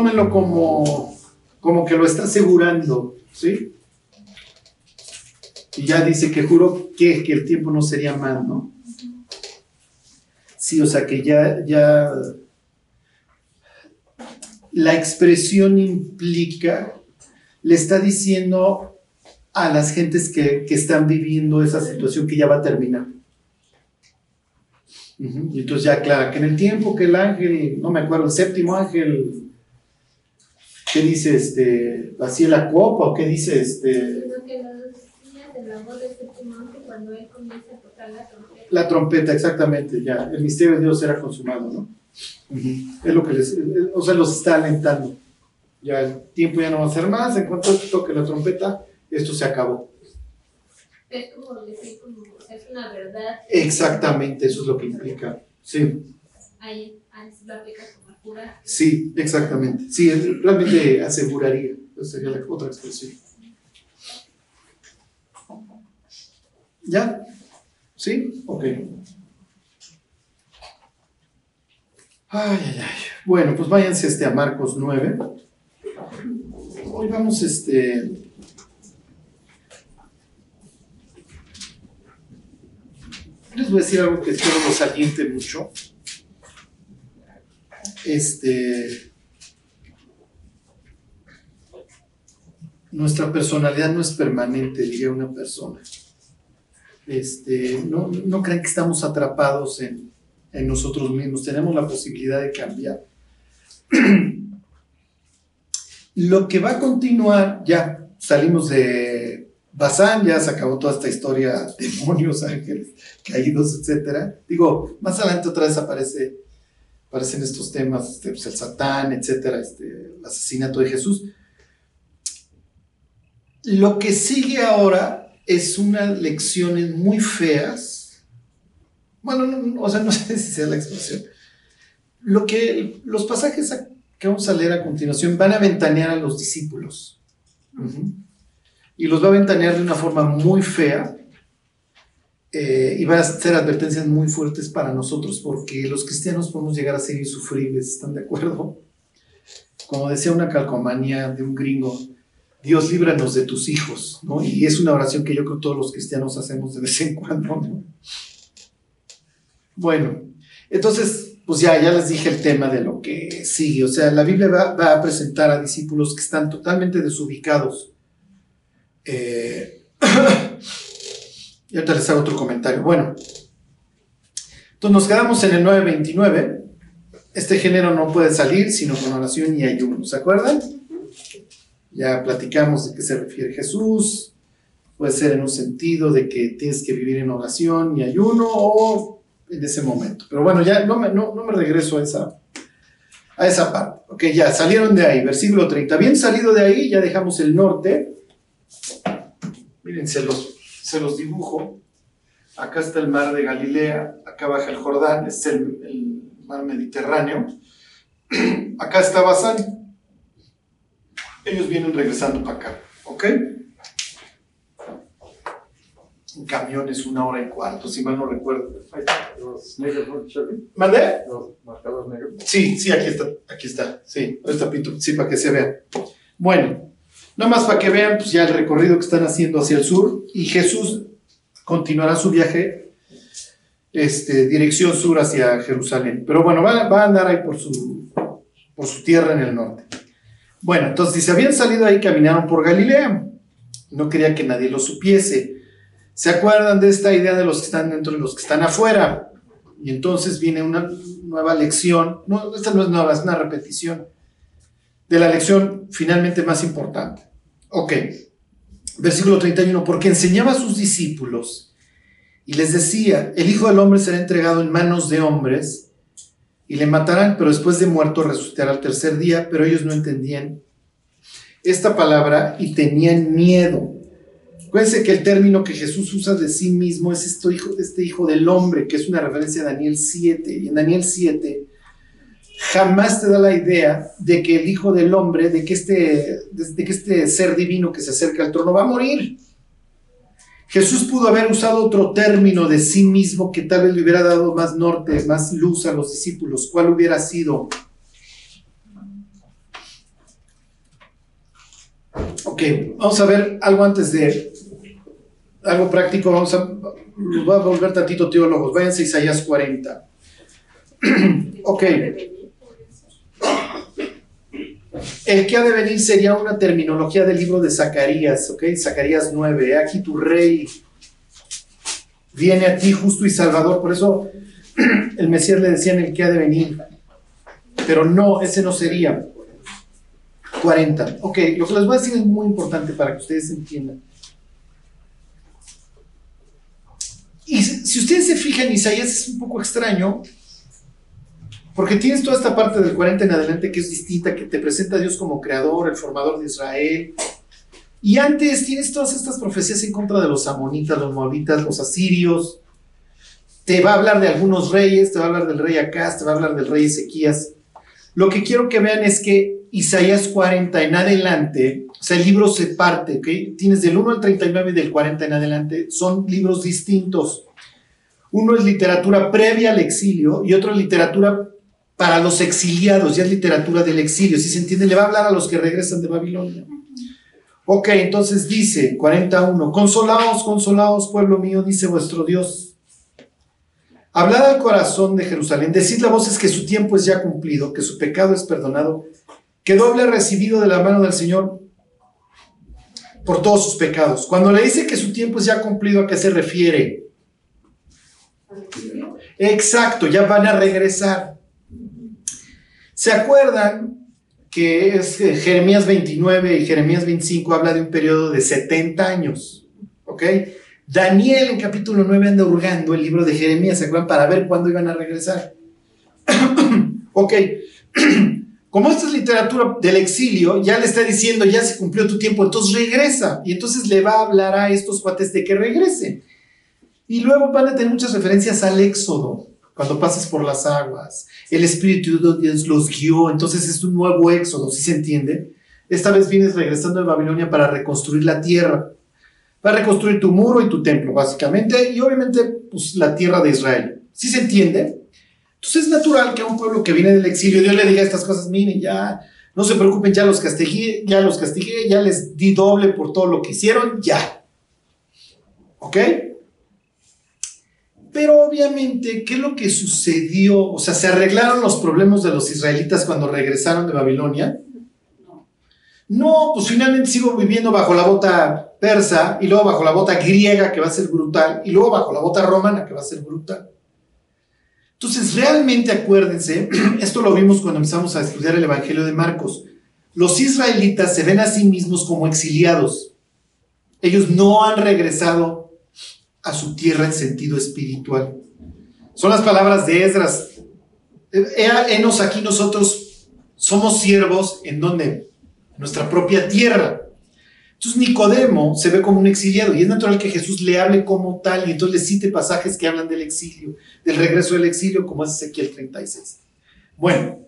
tómenlo como, como que lo está asegurando, ¿sí? Y ya dice que juro que, que el tiempo no sería más, ¿no? Sí, o sea que ya, ya la expresión implica, le está diciendo a las gentes que, están viviendo esa situación que ya va a terminar. Y entonces ya aclara que en el tiempo que el ángel, no me acuerdo, el séptimo ángel, ¿qué dice? Este, ¿Vacía la copa o qué dice? Este, la trompeta, exactamente, ya. El misterio de Dios era consumado, ¿no? Es lo que les, o sea, los está alentando. Ya el tiempo ya no va a ser más, en cuanto toque la trompeta, esto se acabó. Es como decir, como, es una verdad. Exactamente, eso es lo que implica. Sí. Ahí, ahí se aplica Sí, exactamente. Sí, realmente aseguraría. Esa sería la otra expresión. ¿Ya? ¿Sí? Ok. Ay, ay, ay. Bueno, pues váyanse este, a Marcos 9. Hoy vamos, este. Les voy a decir algo que espero nos aliente mucho. Este. Nuestra personalidad no es permanente, diría una persona. Este, no, no crean que estamos atrapados en, en nosotros mismos, tenemos la posibilidad de cambiar. Lo que va a continuar, ya salimos de Bazán, ya se acabó toda esta historia, demonios, ángeles, caídos, etc. Digo, más adelante otra vez aparece, aparecen estos temas, este, pues, el Satán, etc., este, el asesinato de Jesús. Lo que sigue ahora es unas lecciones muy feas bueno, no, o sea, no sé si sea la expresión. Lo que los pasajes que vamos a leer a continuación van a ventanear a los discípulos. Y los va a ventanear de una forma muy fea. Eh, y van a ser advertencias muy fuertes para nosotros, porque los cristianos podemos llegar a ser insufribles, ¿están de acuerdo? Como decía una calcomanía de un gringo, Dios líbranos de tus hijos, ¿no? Y es una oración que yo creo que todos los cristianos hacemos de vez en cuando, ¿no? Bueno, entonces, pues ya, ya les dije el tema de lo que sigue. O sea, la Biblia va, a presentar a discípulos que están totalmente desubicados. Eh, y ahorita les hago otro comentario. Bueno, entonces nos quedamos en el 929. Este género no puede salir sino con oración y ayuno. ¿Se acuerdan? Ya platicamos de qué se refiere Jesús. Puede ser en un sentido de que tienes que vivir en oración y ayuno o en ese momento. Pero bueno, ya no me, regreso a esa, a esa parte. Ok, ya salieron de ahí, versículo 30. Bien salido de ahí, ya dejamos el norte. Miren, se los, se los dibujo. Acá está el mar de Galilea, acá baja el Jordán, es el, el mar Mediterráneo. Acá está Basán. Ellos vienen regresando para acá. ¿Ok? en camiones una hora y cuarto, si mal no recuerdo. ¿Los negros ¿Mandé? ¿Los marcados negros? Sí, sí, aquí está, aquí está, sí, está sí, para que se vean. Bueno, nada más para que vean pues, ya el recorrido que están haciendo hacia el sur y Jesús continuará su viaje, este, dirección sur hacia Jerusalén. Pero bueno, va, a andar ahí por su, por su tierra en el norte. Bueno, entonces, si se habían salido ahí, caminaron por Galilea. No quería que nadie lo supiese ¿Se acuerdan de esta idea de los que están dentro y los que están afuera? Y entonces viene una nueva lección. No, esta no es nueva, es una repetición de la lección finalmente más importante. Ok, versículo 31, porque enseñaba a sus discípulos y les decía, el Hijo del Hombre será entregado en manos de hombres y le matarán, pero después de muerto resucitará al tercer día, pero ellos no entendían esta palabra y tenían miedo. Acuérdense que el término que Jesús usa de sí mismo es este hijo, este hijo del hombre, que es una referencia a Daniel 7. Y en Daniel 7 jamás te da la idea de que el hijo del hombre, de que este, de que este ser divino que se acerca al trono va a morir. Jesús pudo haber usado otro término de sí mismo que tal vez le hubiera dado más norte, más luz a los discípulos. ¿Cuál hubiera sido? Ok, vamos a ver algo antes de algo práctico. Vamos a, a volver tantito teólogos. Váyanse a Isaías 40. ok. El que ha de venir sería una terminología del libro de Zacarías, ¿ok? Zacarías 9. Aquí tu rey viene a ti justo y salvador. Por eso el Mesías le decían el que ha de venir. Pero no, ese no sería. 40. Ok, lo que les voy a decir es muy importante para que ustedes entiendan. Y si ustedes se fijan, Isaías es un poco extraño, porque tienes toda esta parte del 40 en adelante que es distinta, que te presenta a Dios como creador, el formador de Israel. Y antes tienes todas estas profecías en contra de los amonitas, los moabitas, los asirios. Te va a hablar de algunos reyes, te va a hablar del rey Acaz, te va a hablar del rey Ezequías. Lo que quiero que vean es que Isaías 40 en adelante, o sea, el libro se parte, ¿ok? Tienes del 1 al 39 y del 40 en adelante, son libros distintos. Uno es literatura previa al exilio y otro es literatura para los exiliados, ya es literatura del exilio, si se entiende, le va a hablar a los que regresan de Babilonia. Ok, entonces dice 41, consolaos, consolaos, pueblo mío, dice vuestro Dios Hablad al corazón de Jerusalén, decid a voces que su tiempo es ya cumplido, que su pecado es perdonado, que doble recibido de la mano del Señor por todos sus pecados. Cuando le dice que su tiempo es ya cumplido, ¿a qué se refiere? Exacto, ya van a regresar. ¿Se acuerdan que es Jeremías 29 y Jeremías 25 habla de un periodo de 70 años? ¿Ok? Daniel en capítulo 9 anda hurgando el libro de Jeremías, ¿se acuerdan? Para ver cuándo iban a regresar. ok, como esta es literatura del exilio, ya le está diciendo, ya se cumplió tu tiempo, entonces regresa. Y entonces le va a hablar a estos cuates de que regresen. Y luego van a tener muchas referencias al éxodo, cuando pases por las aguas. El Espíritu de Dios los guió, entonces es un nuevo éxodo, ¿sí se entiende? Esta vez vienes regresando de Babilonia para reconstruir la tierra. Va a reconstruir tu muro y tu templo, básicamente, y obviamente, pues la tierra de Israel. ¿Sí se entiende? Entonces es natural que a un pueblo que viene del exilio Dios le diga estas cosas, miren, ya, no se preocupen, ya los castigué, ya los castigué, ya les di doble por todo lo que hicieron, ya. ¿Ok? Pero obviamente, ¿qué es lo que sucedió? O sea, ¿se arreglaron los problemas de los israelitas cuando regresaron de Babilonia? No, pues finalmente sigo viviendo bajo la bota persa y luego bajo la bota griega que va a ser brutal y luego bajo la bota romana que va a ser brutal. Entonces, realmente acuérdense, esto lo vimos cuando empezamos a estudiar el Evangelio de Marcos, los israelitas se ven a sí mismos como exiliados. Ellos no han regresado a su tierra en sentido espiritual. Son las palabras de Esdras. Enos aquí nosotros somos siervos en donde nuestra propia tierra. Entonces Nicodemo se ve como un exiliado y es natural que Jesús le hable como tal y entonces le cite pasajes que hablan del exilio, del regreso del exilio, como es Ezequiel 36. Bueno,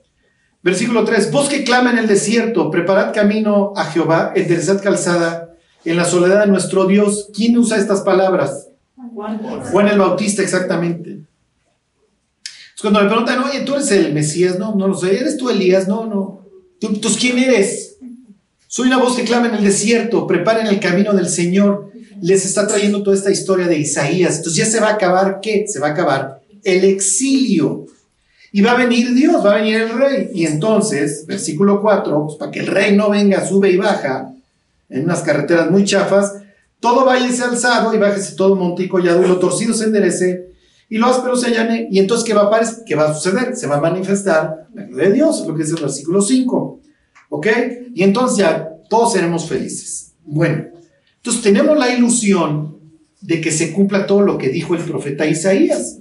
versículo 3, vos que clama en el desierto, preparad camino a Jehová, enderezad calzada en la soledad de nuestro Dios. ¿Quién usa estas palabras? Juan el Bautista, exactamente. Entonces, cuando le preguntan, oye, tú eres el Mesías, no, no lo sé, ¿eres tú Elías? No, no. Entonces, ¿quién eres? Soy una voz que clama en el desierto, preparen el camino del Señor. Les está trayendo toda esta historia de Isaías. Entonces ya se va a acabar, ¿qué? Se va a acabar el exilio. Y va a venir Dios, va a venir el rey. Y entonces, versículo 4, pues, para que el rey no venga, sube y baja en unas carreteras muy chafas, todo váyase alzado y bájese todo monte y collado lo torcido se enderece y lo áspero se allane. Y entonces, ¿qué va a, ¿qué va a suceder? Se va a manifestar la gloria de Dios, lo que dice el versículo 5. ¿Ok? Y entonces ya todos seremos felices. Bueno, entonces tenemos la ilusión de que se cumpla todo lo que dijo el profeta Isaías.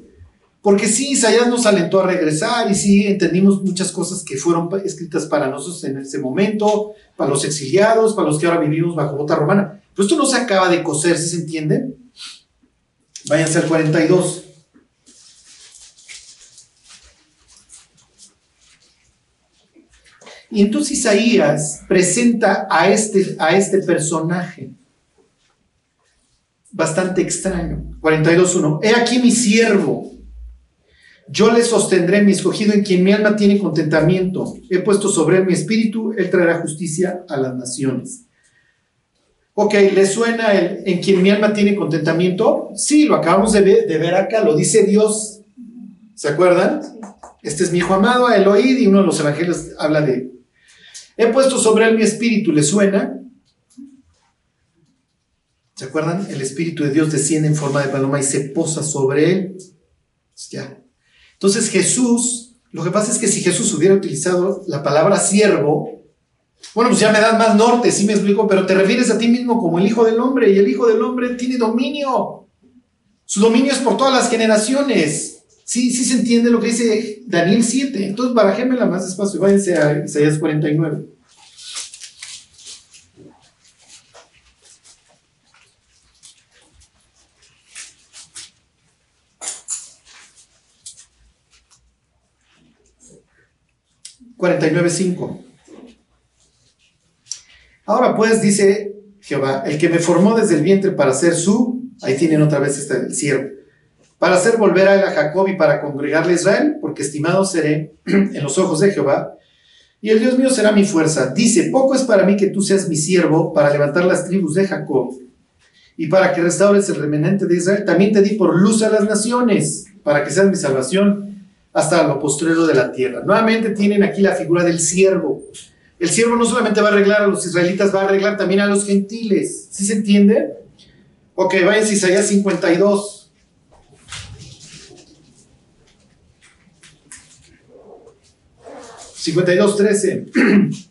Porque sí, Isaías nos alentó a regresar y sí entendimos muchas cosas que fueron escritas para nosotros en ese momento, para los exiliados, para los que ahora vivimos bajo bota romana. Pero esto no se acaba de coser, ¿sí se entiende? Váyanse al 42. Y entonces Isaías presenta a este, a este personaje bastante extraño. 42.1. He aquí mi siervo. Yo le sostendré mi escogido en quien mi alma tiene contentamiento. He puesto sobre él mi espíritu, él traerá justicia a las naciones. Ok, ¿le suena el en quien mi alma tiene contentamiento? Sí, lo acabamos de ver, acá, lo dice Dios. ¿Se acuerdan? Este es mi hijo amado, a él oíd, y uno de los evangelios habla de. He puesto sobre él mi espíritu, ¿le suena? ¿Se acuerdan? El espíritu de Dios desciende en forma de paloma y se posa sobre él. Ya. Entonces Jesús, lo que pasa es que si Jesús hubiera utilizado la palabra siervo, bueno, pues ya me das más norte, sí me explico, pero te refieres a ti mismo como el Hijo del Hombre y el Hijo del Hombre tiene dominio. Su dominio es por todas las generaciones. Sí, sí se entiende lo que dice Daniel 7. Entonces barajémela más despacio, váyanse a Isaías 49. $49.5. Ahora pues, dice Jehová, el que me formó desde el vientre para ser su, ahí tienen otra vez este, el siervo, para hacer volver a Jacob y para congregarle a Israel, porque estimado seré en los ojos de Jehová, y el Dios mío será mi fuerza. Dice, poco es para mí que tú seas mi siervo para levantar las tribus de Jacob y para que restaures el remanente de Israel. También te di por luz a las naciones, para que seas mi salvación hasta lo postrero de la tierra. Nuevamente tienen aquí la figura del siervo. El siervo no solamente va a arreglar a los israelitas, va a arreglar también a los gentiles. ¿Sí se entiende? Ok, vayan a Isaías 52. $52.13.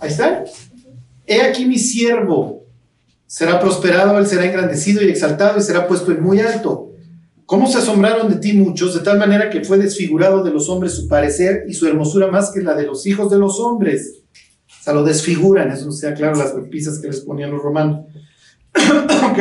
Ahí está. He aquí mi siervo. Será prosperado, él será engrandecido y exaltado y será puesto en muy alto. ¿Cómo se asombraron de ti muchos, de tal manera que fue desfigurado de los hombres su parecer y su hermosura más que la de los hijos de los hombres? O sea, lo desfiguran, eso no sea claro las pisas que les ponían los romanos. ¿Ok?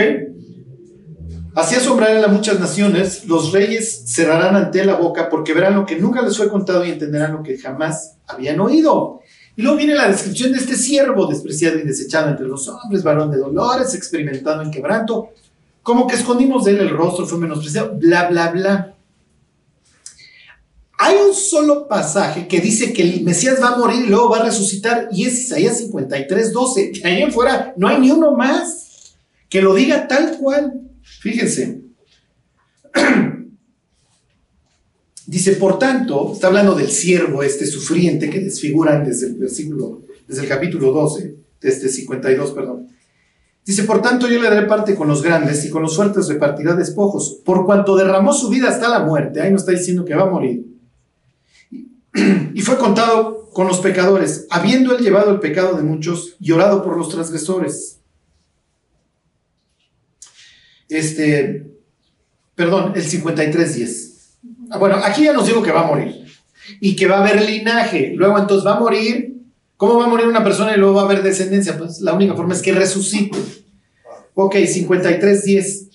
Así asombrarán a muchas naciones, los reyes cerrarán ante la boca porque verán lo que nunca les fue contado y entenderán lo que jamás habían oído. Y luego viene la descripción de este siervo despreciado y desechado entre los hombres, varón de dolores, experimentado en quebranto, como que escondimos de él el rostro, fue menospreciado, bla, bla, bla. Hay un solo pasaje que dice que el Mesías va a morir y luego va a resucitar, y es Isaías 53, 12. De ahí en fuera no hay ni uno más que lo diga tal cual. Fíjense. Dice, por tanto, está hablando del siervo, este sufriente que desfiguran desde el versículo, desde el capítulo 12, desde 52, perdón. Dice, por tanto yo le daré parte con los grandes y con los fuertes repartirá despojos, por cuanto derramó su vida hasta la muerte, ahí no está diciendo que va a morir. Y fue contado con los pecadores, habiendo él llevado el pecado de muchos y orado por los transgresores. Este, perdón, el 53.10. Ah, bueno, aquí ya nos digo que va a morir y que va a haber linaje. Luego entonces va a morir ¿Cómo va a morir una persona y luego va a haber descendencia? Pues la única forma es que resucite. Ok, 53.10.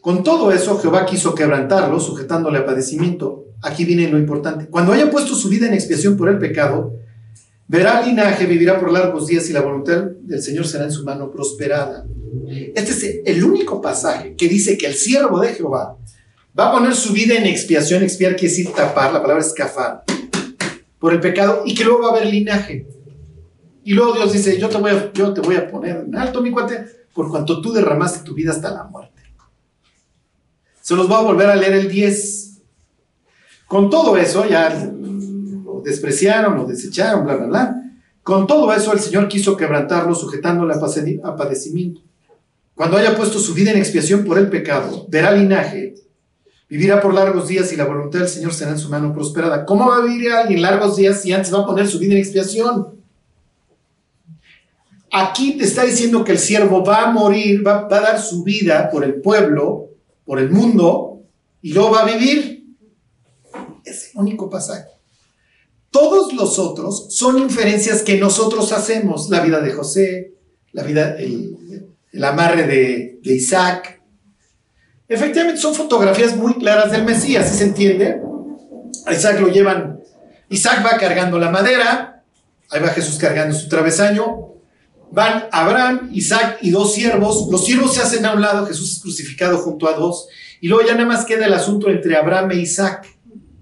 Con todo eso, Jehová quiso quebrantarlo, sujetándole a padecimiento. Aquí viene lo importante. Cuando haya puesto su vida en expiación por el pecado, verá linaje, vivirá por largos días y la voluntad del Señor será en su mano prosperada. Este es el único pasaje que dice que el siervo de Jehová va a poner su vida en expiación. Expiar quiere decir tapar, la palabra es cafar, por el pecado y que luego va a haber linaje. Y luego Dios dice, yo te voy a, yo te voy a poner en alto, mi cuate, por cuanto tú derramaste tu vida hasta la muerte. Se los voy a volver a leer el 10. Con todo eso, ya lo despreciaron, lo desecharon, bla, bla, bla. Con todo eso, el Señor quiso quebrantarlo, sujetándole a padecimiento. Cuando haya puesto su vida en expiación por el pecado, verá linaje, vivirá por largos días y la voluntad del Señor será en su mano prosperada. ¿Cómo va a vivir alguien largos días si antes va a poner su vida en expiación? Aquí te está diciendo que el siervo va a morir, va, a dar su vida por el pueblo, por el mundo, y luego va a vivir. Es el único pasaje. Todos los otros son inferencias que nosotros hacemos. La vida de José, la vida, el, amarre de, Isaac. Efectivamente son fotografías muy claras del Mesías, ¿sí se entiende? A Isaac lo llevan, Isaac va cargando la madera, ahí va Jesús cargando su travesaño, van Abraham, Isaac y dos siervos. Los siervos se hacen a un lado, Jesús es crucificado junto a dos. Y luego ya nada más queda el asunto entre Abraham e Isaac.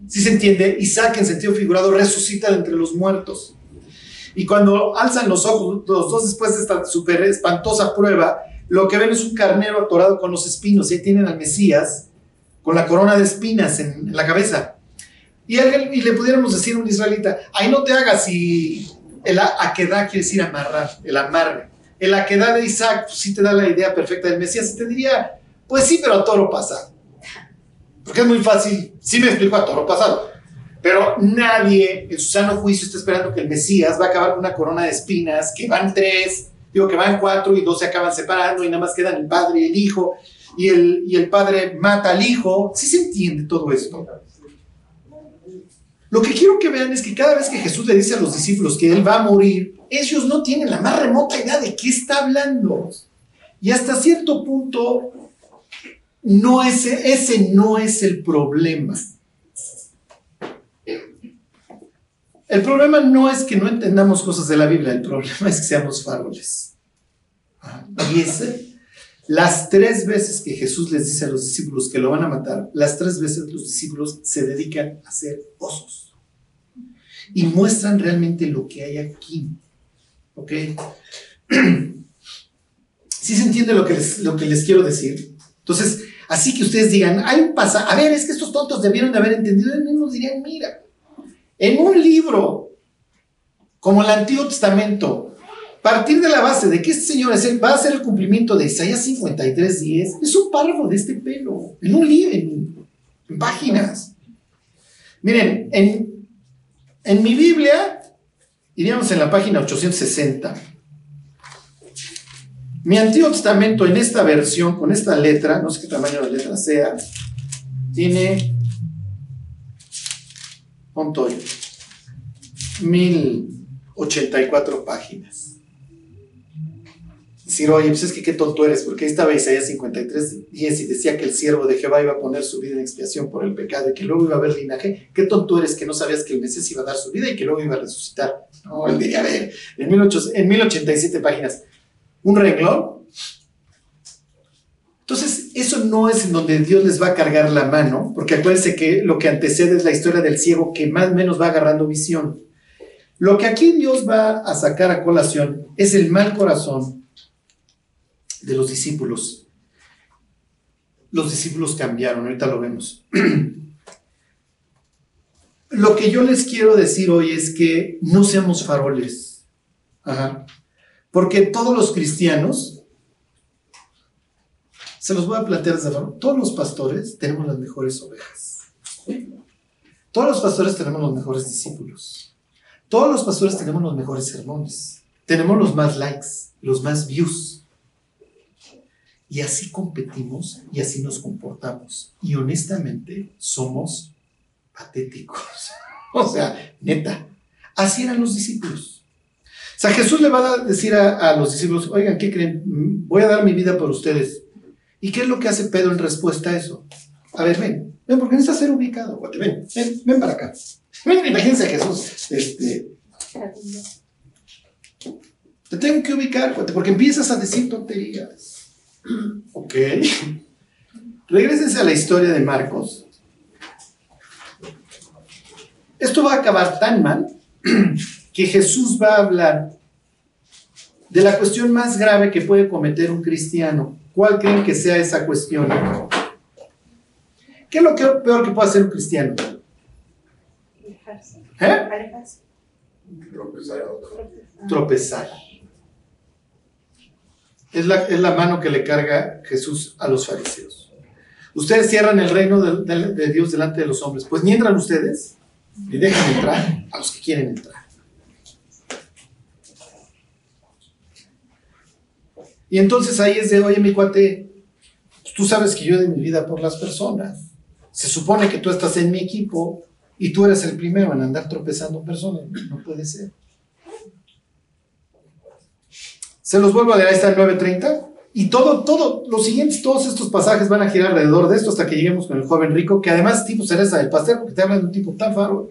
Si se entiende, Isaac en sentido figurado resucita entre los muertos. Y cuando alzan los ojos, los dos después de esta súper espantosa prueba, lo que ven es un carnero atorado con los espinos. Y ahí tienen al Mesías con la corona de espinas en, la cabeza. Y, alguien- y le pudiéramos decir a un israelita, ahí no te hagas y el aquedá quiere decir amarrar, el amarre. El aquedá de Isaac pues, sí te da la idea perfecta del Mesías y te diría, pues sí, pero a toro pasado. Porque es muy fácil, sí me explico a toro pasado. Pero nadie en su sano juicio está esperando que el Mesías va a acabar con una corona de espinas, que van tres, digo que van cuatro y dos se acaban separando y nada más quedan el padre y el hijo, y el, y el padre mata al hijo. Sí se entiende todo esto. Lo que quiero que vean es que cada vez que Jesús le dice a los discípulos que Él va a morir, ellos no tienen la más remota idea de qué está hablando. Y hasta cierto punto, no es, ese no es el problema. El problema no es que no entendamos cosas de la Biblia, el problema es que seamos faroles. Ah, Y ese, las tres veces que Jesús les dice a los discípulos que lo van a matar, las tres veces los discípulos se dedican a ser osos. Y muestran realmente lo que hay aquí. ¿Ok? ¿Sí se entiende lo que les, quiero decir? Entonces, así que ustedes digan, hay un pasaje, a ver, es que estos tontos debieron de haber entendido, ellos mismos dirían, mira, en un libro como el Antiguo Testamento, partir de la base de que este señor va a hacer el cumplimiento de Isaías 53, 10, es un párrafo de este pelo, en un libro, en, páginas. Miren, en, en mi Biblia, iríamos en la página 860. Mi Antiguo Testamento en esta versión, con esta letra, no sé qué tamaño de letra sea, tiene, ¿cuánto hay? 1084 páginas. Decir, oye, pues es que qué tonto eres, porque ahí estaba Isaías 53, 10 y decía que el siervo de Jehová iba a poner su vida en expiación por el pecado y que luego iba a haber linaje. Qué tonto eres que no sabías que el Mesías iba a dar su vida y que luego iba a resucitar. No, él diría, a ver, en, 1800 en 1087 páginas, un renglón. Entonces, eso no es en donde Dios les va a cargar la mano, porque acuérdense que lo que antecede es la historia del ciego que más o menos va agarrando visión. Lo que aquí Dios va a sacar a colación es el mal corazón de los discípulos. Los discípulos cambiaron, ahorita lo vemos. Lo que yo les quiero decir hoy es que no seamos faroles. Porque todos los cristianos, se los voy a plantear todos los pastores tenemos las mejores ovejas. Todos los pastores tenemos los mejores discípulos. Todos los pastores tenemos los mejores sermones. Tenemos los más likes, los más views. Y así competimos y así nos comportamos. Y honestamente somos patéticos. O sea, neta. Así eran los discípulos. O sea, Jesús le va a decir a, a los discípulos, oigan, ¿qué creen? Voy a dar mi vida por ustedes. ¿Y qué es lo que hace Pedro en respuesta a eso? A ver, ven, ven, porque necesitas ser ubicado, ven, ven, ven para acá. Ven, imagínense a Jesús, este, te tengo que ubicar, porque empiezas a decir tonterías. Ok. Regrésense a la historia de Marcos. Esto va a acabar tan mal que Jesús va a hablar de la cuestión más grave que puede cometer un cristiano. ¿Cuál creen que sea esa cuestión? ¿Qué es lo que- peor que puede hacer un cristiano? ¿Eh? Tropezar. Es la, mano que le carga Jesús a los fariseos. Ustedes cierran el reino de, de- de Dios delante de los hombres. Pues ni entran ustedes, ni dejan entrar a los que quieren entrar. Y entonces ahí es de, oye, mi cuate, tú sabes que yo doy mi vida por las personas. Se supone que tú estás en mi equipo y tú eres el primero en andar tropezando personas. No puede ser. Se los vuelvo a leer, ahí está el 9.30. Y todo, todo, los siguientes, todos estos pasajes van a girar alrededor de esto hasta que lleguemos con el joven rico, que además tipo cereza del pastel, porque te habla de un tipo tan faro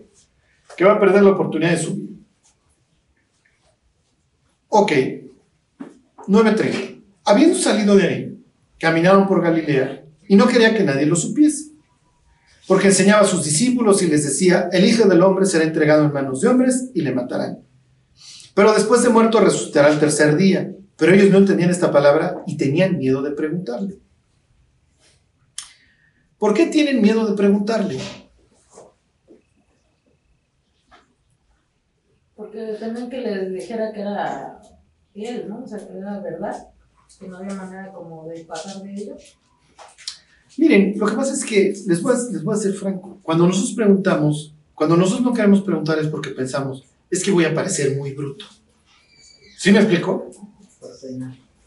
que va a perder la oportunidad de subir. Ok, 9.30. Habiendo salido de ahí, caminaron por Galilea y no quería que nadie lo supiese, porque enseñaba a sus discípulos y les decía, el Hijo del Hombre será entregado en manos de hombres y le matarán. Pero después de muerto resucitará al tercer día. Pero ellos no entendían esta palabra y tenían miedo de preguntarle. ¿Por qué tienen miedo de preguntarle? Porque temen que les dijera que era él, ¿no? O sea, que era verdad, que no había manera como de pasar de ello. Miren, lo que pasa es que, les voy, a, les voy a ser franco, cuando nosotros preguntamos, cuando nosotros no queremos preguntar es porque pensamos, es que voy a parecer muy bruto. ¿Sí me explico?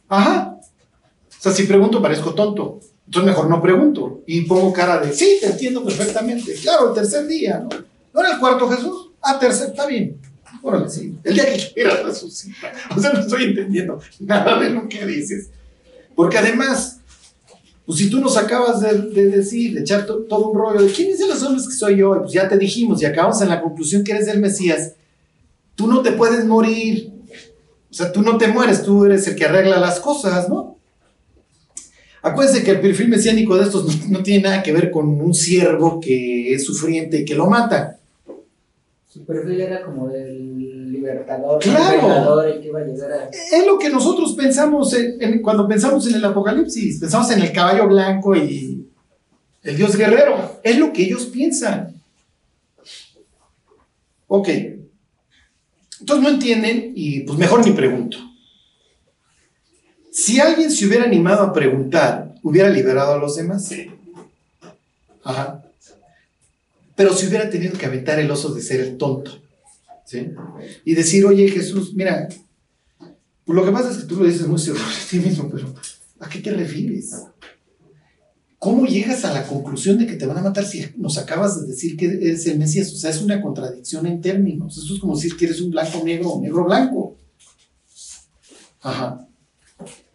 Ajá. O sea, si pregunto parezco tonto. Entonces mejor no pregunto. Y pongo cara de, sí, te entiendo perfectamente. Claro, el tercer día, ¿no? ¿No era el cuarto Jesús? Ah, tercer, está bien. Órale, sí. El día que quiera resucita. O sea, no estoy entendiendo nada de lo que dices. Porque además, pues si tú nos acabas de, de decir, de echar to- todo un rollo de quién dicen los hombres que soy yo, pues ya te dijimos y acabamos en la conclusión que eres el Mesías, tú no te puedes morir. O sea, tú no te mueres, tú eres el que arregla las cosas, ¿no? Acuérdense que el perfil mesiánico de estos no, no tiene nada que ver con un siervo que es sufriente y que lo mata. Su perfil era como del libertador, Claro. el que iba a llegar a... Es lo que nosotros pensamos en- en- cuando pensamos en el Apocalipsis. Pensamos en el caballo blanco y el Dios guerrero. Es lo que ellos piensan. Ok. Entonces no entienden y pues mejor ni pregunto. Si alguien se hubiera animado a preguntar, ¿hubiera liberado a los demás? Sí. Ajá. Pero si hubiera tenido que aventar el oso de ser el tonto. ¿Sí? Y decir, oye Jesús, mira, pues lo que pasa es que tú lo dices muy seguro de ti mismo, pero ¿a qué te refieres? ¿Cómo llegas a la conclusión de que te van a matar si nos acabas de decir que eres el Mesías? O sea, es una contradicción en términos. Eso es como decir que eres un blanco negro o negro blanco. Ajá.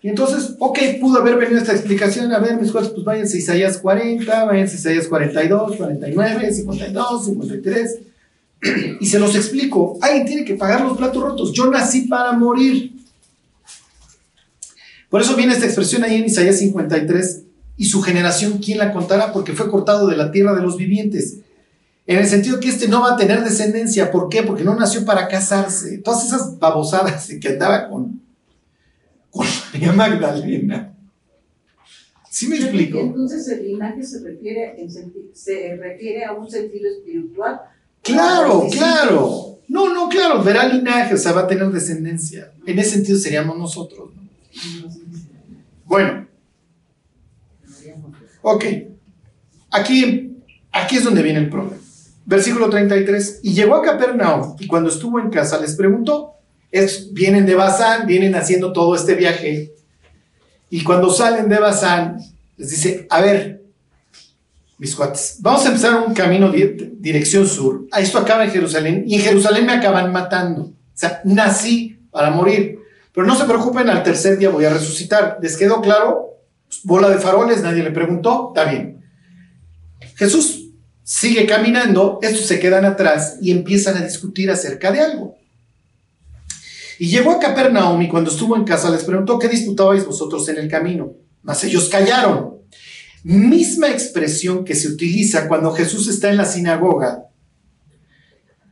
Y entonces, ok, pudo haber venido esta explicación. A ver, mis cuates, pues váyanse a Isaías 40, váyanse a Isaías 42, 49, 52, 53. Y se los explico. Alguien tiene que pagar los platos rotos. Yo nací para morir. Por eso viene esta expresión ahí en Isaías 53. Y su generación, ¿quién la contará? Porque fue cortado de la tierra de los vivientes. En el sentido que este no va a tener descendencia. ¿Por qué? Porque no nació para casarse. Todas esas babosadas que andaba con, con María Magdalena. ¿Sí me explico? Entonces el linaje se refiere, en se refiere a un sentido espiritual. Claro, sí. claro. No, no, claro. Verá linaje, o sea, va a tener descendencia. En ese sentido seríamos nosotros. ¿no? Bueno, ok. Aquí, aquí es donde viene el problema. Versículo 33. Y llegó a Capernaum y cuando estuvo en casa les preguntó. Es, vienen de Bazán, vienen haciendo todo este viaje. Y cuando salen de Bazán, les dice, a ver, mis cuates, vamos a empezar un camino di- dirección sur. Esto acaba en Jerusalén y en Jerusalén me acaban matando. O sea, nací para morir. Pero no se preocupen, al tercer día voy a resucitar. ¿Les quedó claro? Bola de faroles, nadie le preguntó. Está bien. Jesús sigue caminando, estos se quedan atrás y empiezan a discutir acerca de algo. Y llegó a Capernaum y cuando estuvo en casa les preguntó qué disputabais vosotros en el camino. Mas ellos callaron. Misma expresión que se utiliza cuando Jesús está en la sinagoga.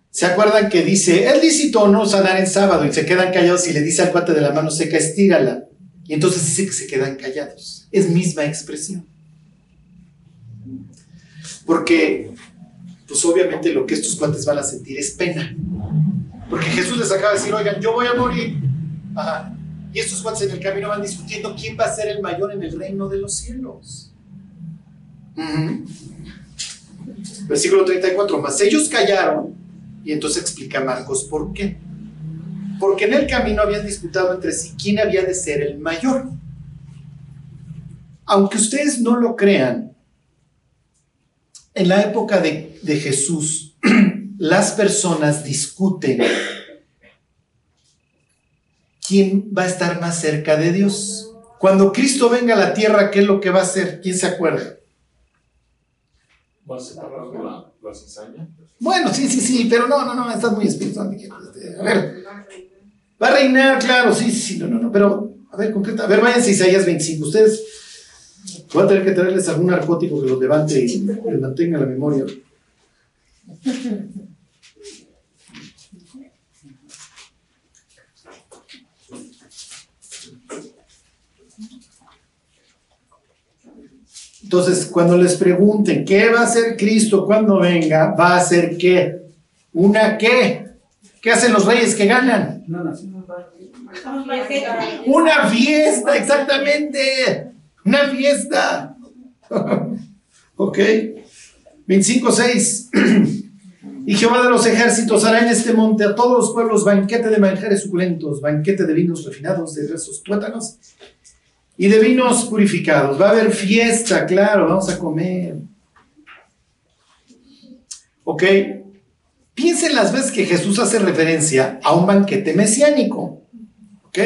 ¿Se acuerdan que dice, es lícito no sanar en sábado? Y se quedan callados y le dice al cuate de la mano seca, estírala. Y entonces dice que se quedan callados. Es misma expresión. Porque, pues obviamente lo que estos cuates van a sentir es pena. Porque Jesús les acaba de decir, oigan, yo voy a morir. Ajá. Y estos cuates en el camino van discutiendo quién va a ser el mayor en el reino de los cielos. Ujú. Versículo 34, mas ellos callaron y entonces explica Marcos por qué. Porque en el camino habían disputado entre sí quién había de ser el mayor. Aunque ustedes no lo crean, en la época de, de Jesús, las personas discuten quién va a estar más cerca de Dios. Cuando Cristo venga a la tierra, ¿qué es lo que va a hacer? ¿Quién se acuerda? ¿Va a separar la, la cizaña? Bueno, sí, sí, sí, pero no, no, no, estás muy espiritual. Este, A ver, va a reinar, claro, sí, sí, no, no, no, pero, a ver, concreta, a ver, váyanse a Isaías 25. Ustedes Voy a tener que traerles algún narcótico que los levante y les mantenga la memoria. Entonces, cuando les pregunten qué va a hacer Cristo cuando venga, va a ser qué? ¿Una qué? ¿Qué hacen los reyes que ganan? Una fiesta, exactamente. Una fiesta. ok. 25.6. Y Jehová de los ejércitos hará en este monte a todos los pueblos banquete de manjares suculentos, banquete de vinos refinados, de esos tuétanos y de vinos purificados. Va a haber fiesta, claro, vamos a comer. ¿Ok? Piensen las veces que Jesús hace referencia a un banquete mesiánico. ¿Ok?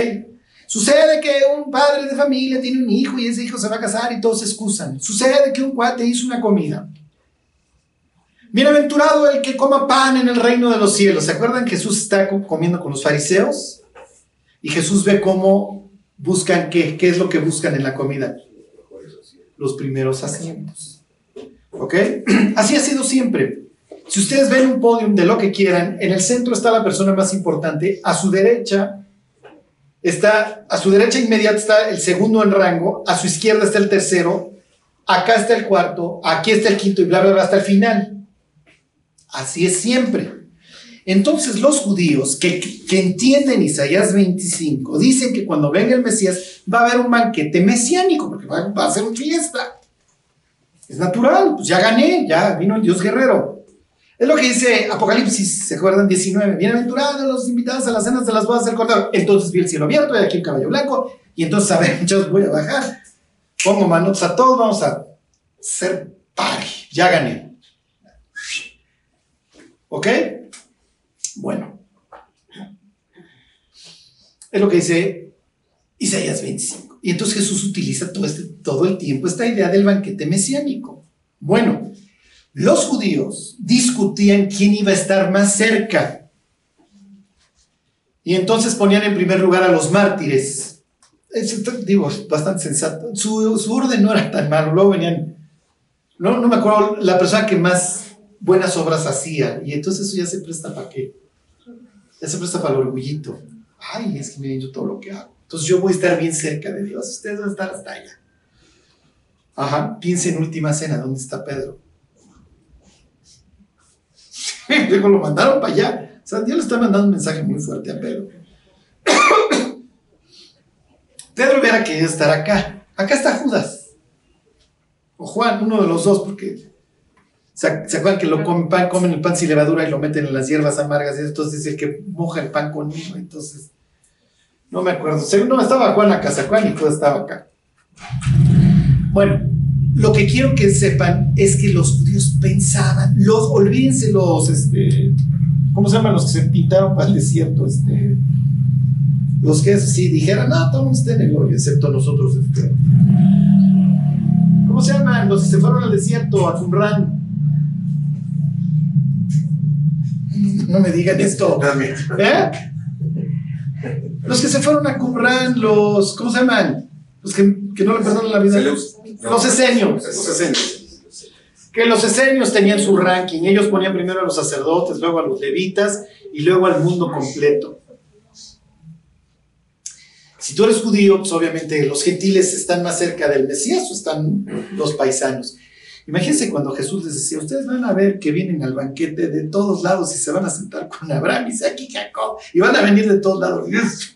Sucede que un padre de familia tiene un hijo y ese hijo se va a casar y todos se excusan. Sucede que un cuate hizo una comida. Bienaventurado el que coma pan en el reino de los cielos. ¿Se acuerdan? Jesús está comiendo con los fariseos y Jesús ve cómo buscan qué, qué es lo que buscan en la comida. Los primeros asientos. ¿Ok? Así ha sido siempre. Si ustedes ven un podium de lo que quieran, en el centro está la persona más importante, a su derecha está, a su derecha inmediata está el segundo en rango, a su izquierda está el tercero, acá está el cuarto, aquí está el quinto y bla, bla, bla, hasta el final. Así es siempre. Entonces los judíos que, que, entienden Isaías 25 dicen que cuando venga el Mesías va a haber un banquete mesiánico, porque va, va a ser una fiesta. Es natural, pues ya gané, ya vino el Dios guerrero. Es lo que dice Apocalipsis, ¿se acuerdan? 19. Bienaventurados los invitados a las cenas de las bodas del Cordero. Entonces vi el cielo abierto y aquí un caballo blanco. Y entonces, a ver, yo voy a bajar. Pongo manos a todos, vamos a ser party. Ya gané. ¿Ok? Bueno. Es lo que dice Isaías 25. Y entonces Jesús utiliza todo, este, todo el tiempo esta idea del banquete mesiánico. Bueno, los judíos discutían quién iba a estar más cerca. Y entonces ponían en primer lugar a los mártires. Es, digo, bastante sensato. Su, su, orden no era tan malo. Luego venían, no, no me acuerdo, la persona que más buenas obras hacía. Y entonces eso ya se presta para qué. Ya se presta para el orgullito. Ay, es que miren yo todo lo que hago. Entonces yo voy a estar bien cerca de Dios. Ustedes van a estar hasta allá. Ajá, piensen en última cena, ¿dónde está Pedro? Luego lo mandaron para allá. O sea, Dios le está mandando un mensaje muy fuerte a Pedro. Pedro hubiera querido estar acá. Acá está Judas. O Juan, uno de los dos, porque ¿se acuerdan que lo comen, pan, comen el pan sin levadura y lo meten en las hierbas amargas? Y entonces es el que moja el pan conmigo. Entonces, no me acuerdo. No, estaba Juan a casa, Juan y Judas estaba acá. Bueno, lo que quiero que sepan es que los judíos pensaban, los, olvídense los, este, ¿cómo se llaman los que se pintaron para el desierto? Este, los que sí dijeran, no, todo el mundo está en el hoyo, excepto nosotros. Este, ¿Cómo se llaman? Los que se fueron al desierto, a Qumran. No me digan esto. ¿Eh? Los que se fueron a Qumran, los, ¿cómo se llaman? Los que, que no le perdonan la vida. No, los esenios. Los esenios. Que los esenios tenían su ranking. Ellos ponían primero a los sacerdotes, luego a los levitas y luego al mundo completo. Si tú eres judío, pues obviamente los gentiles están más cerca del Mesías o están los paisanos. Imagínense cuando Jesús les decía, ustedes van a ver que vienen al banquete de todos lados y se van a sentar con Abraham, Isaac y Jacob, y van a venir de todos lados.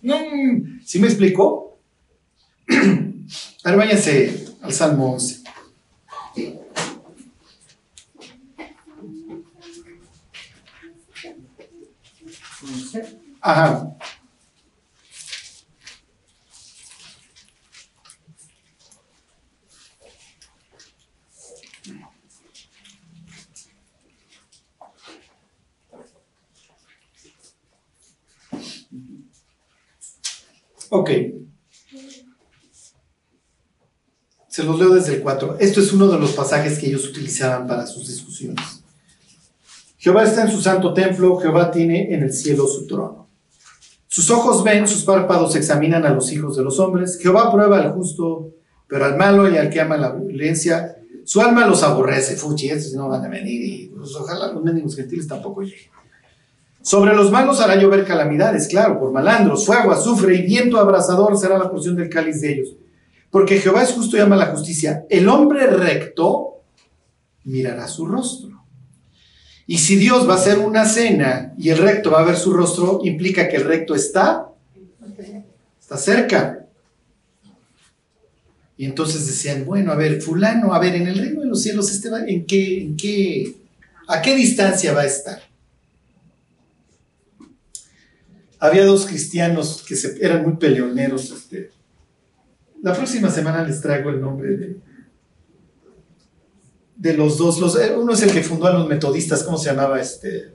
¿Sí me explicó? A ver, váyanse al Salmo 11. Ajá. Ok. Se los leo desde el 4. Esto es uno de los pasajes que ellos utilizaban para sus discusiones. Jehová está en su santo templo, Jehová tiene en el cielo su trono. Sus ojos ven, sus párpados examinan a los hijos de los hombres. Jehová prueba al justo, pero al malo y al que ama la violencia, su alma los aborrece. Fuchi, estos no van a venir y pues, ojalá los mendigos gentiles tampoco lleguen. Sobre los malos hará llover calamidades, claro, por malandros, fuego, azufre y viento abrasador será la porción del cáliz de ellos Porque Jehová es justo y ama la justicia. El hombre recto mirará su rostro. Y si Dios va a hacer una cena y el recto va a ver su rostro, implica que el recto está, está cerca. Y entonces decían, bueno, a ver, fulano, a ver, en el reino de los cielos, este va, ¿en qué, en qué, a qué distancia va a estar? Había dos cristianos que eran muy peleoneros. Este. La próxima semana les traigo el nombre de, los dos. Eh, uno es el que fundó a los metodistas, ¿cómo se llamaba? Este,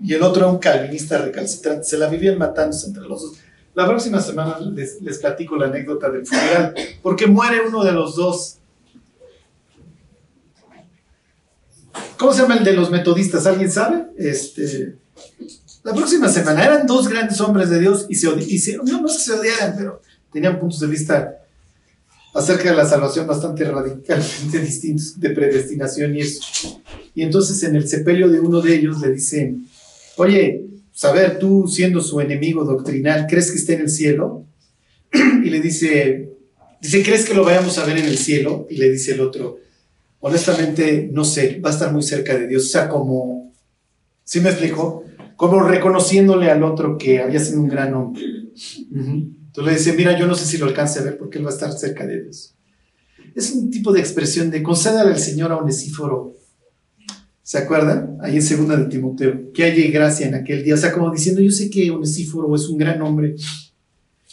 y el otro era un calvinista recalcitrante. Se la vivían matándose entre los dos. La próxima semana les, platico la anécdota del funeral, porque muere uno de los dos. ¿Cómo se llama el de los metodistas? ¿Alguien sabe? Este, la próxima semana eran dos grandes hombres de Dios y se, odi- no es que se odiaran, pero tenían puntos de vista acerca de la salvación bastante radicalmente distintos, de predestinación y eso. Y entonces en el sepelio de uno de ellos le dicen, oye, saber tú siendo su enemigo doctrinal, ¿crees que esté en el cielo? Y le dice, dice, ¿crees que lo vayamos a ver en el cielo? Y le dice el otro, honestamente, no sé, va a estar muy cerca de Dios. O sea, como, ¿sí me explico? Como reconociéndole al otro que había sido un gran hombre. Ujú. Entonces le dice, mira, yo no sé si lo alcance a ver porque él va a estar cerca de Dios. Es un tipo de expresión de concédale al Señor a Onesíforo. ¿Se acuerdan? Ahí en segunda de Timoteo, que haya gracia en aquel día. O sea, como diciendo, yo sé que Onesíforo es un gran hombre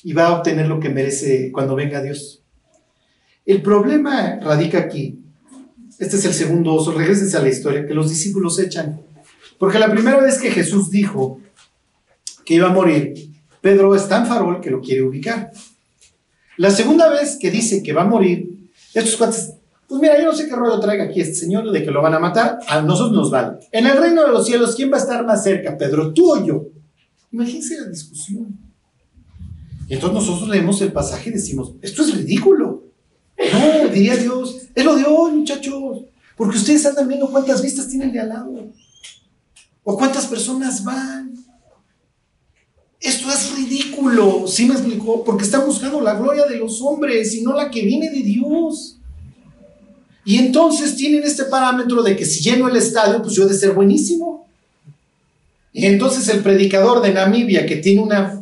y va a obtener lo que merece cuando venga Dios. El problema radica aquí. Este es el segundo oso. Regresense a la historia, que los discípulos echan. Porque la primera vez que Jesús dijo que iba a morir, Pedro es tan farol que lo quiere ubicar. La segunda vez que dice que va a morir, estos cuates, pues mira, yo no sé qué rollo traiga aquí este señor de que lo van a matar, a nosotros nos vale. En el reino de los cielos, ¿quién va a estar más cerca, Pedro, tú o yo? Imagínense la discusión. Y entonces nosotros leemos el pasaje y decimos, esto es ridículo. No, diría Dios, es lo de hoy, muchachos, porque ustedes andan viendo cuántas vistas tienen de al lado, o cuántas personas van. Esto es ridículo, ¿sí me explicó? Porque están buscando la gloria de los hombres y no la que viene de Dios. Y entonces tienen este parámetro de que si lleno el estadio, pues yo he de ser buenísimo. Y entonces el predicador de Namibia, que tiene una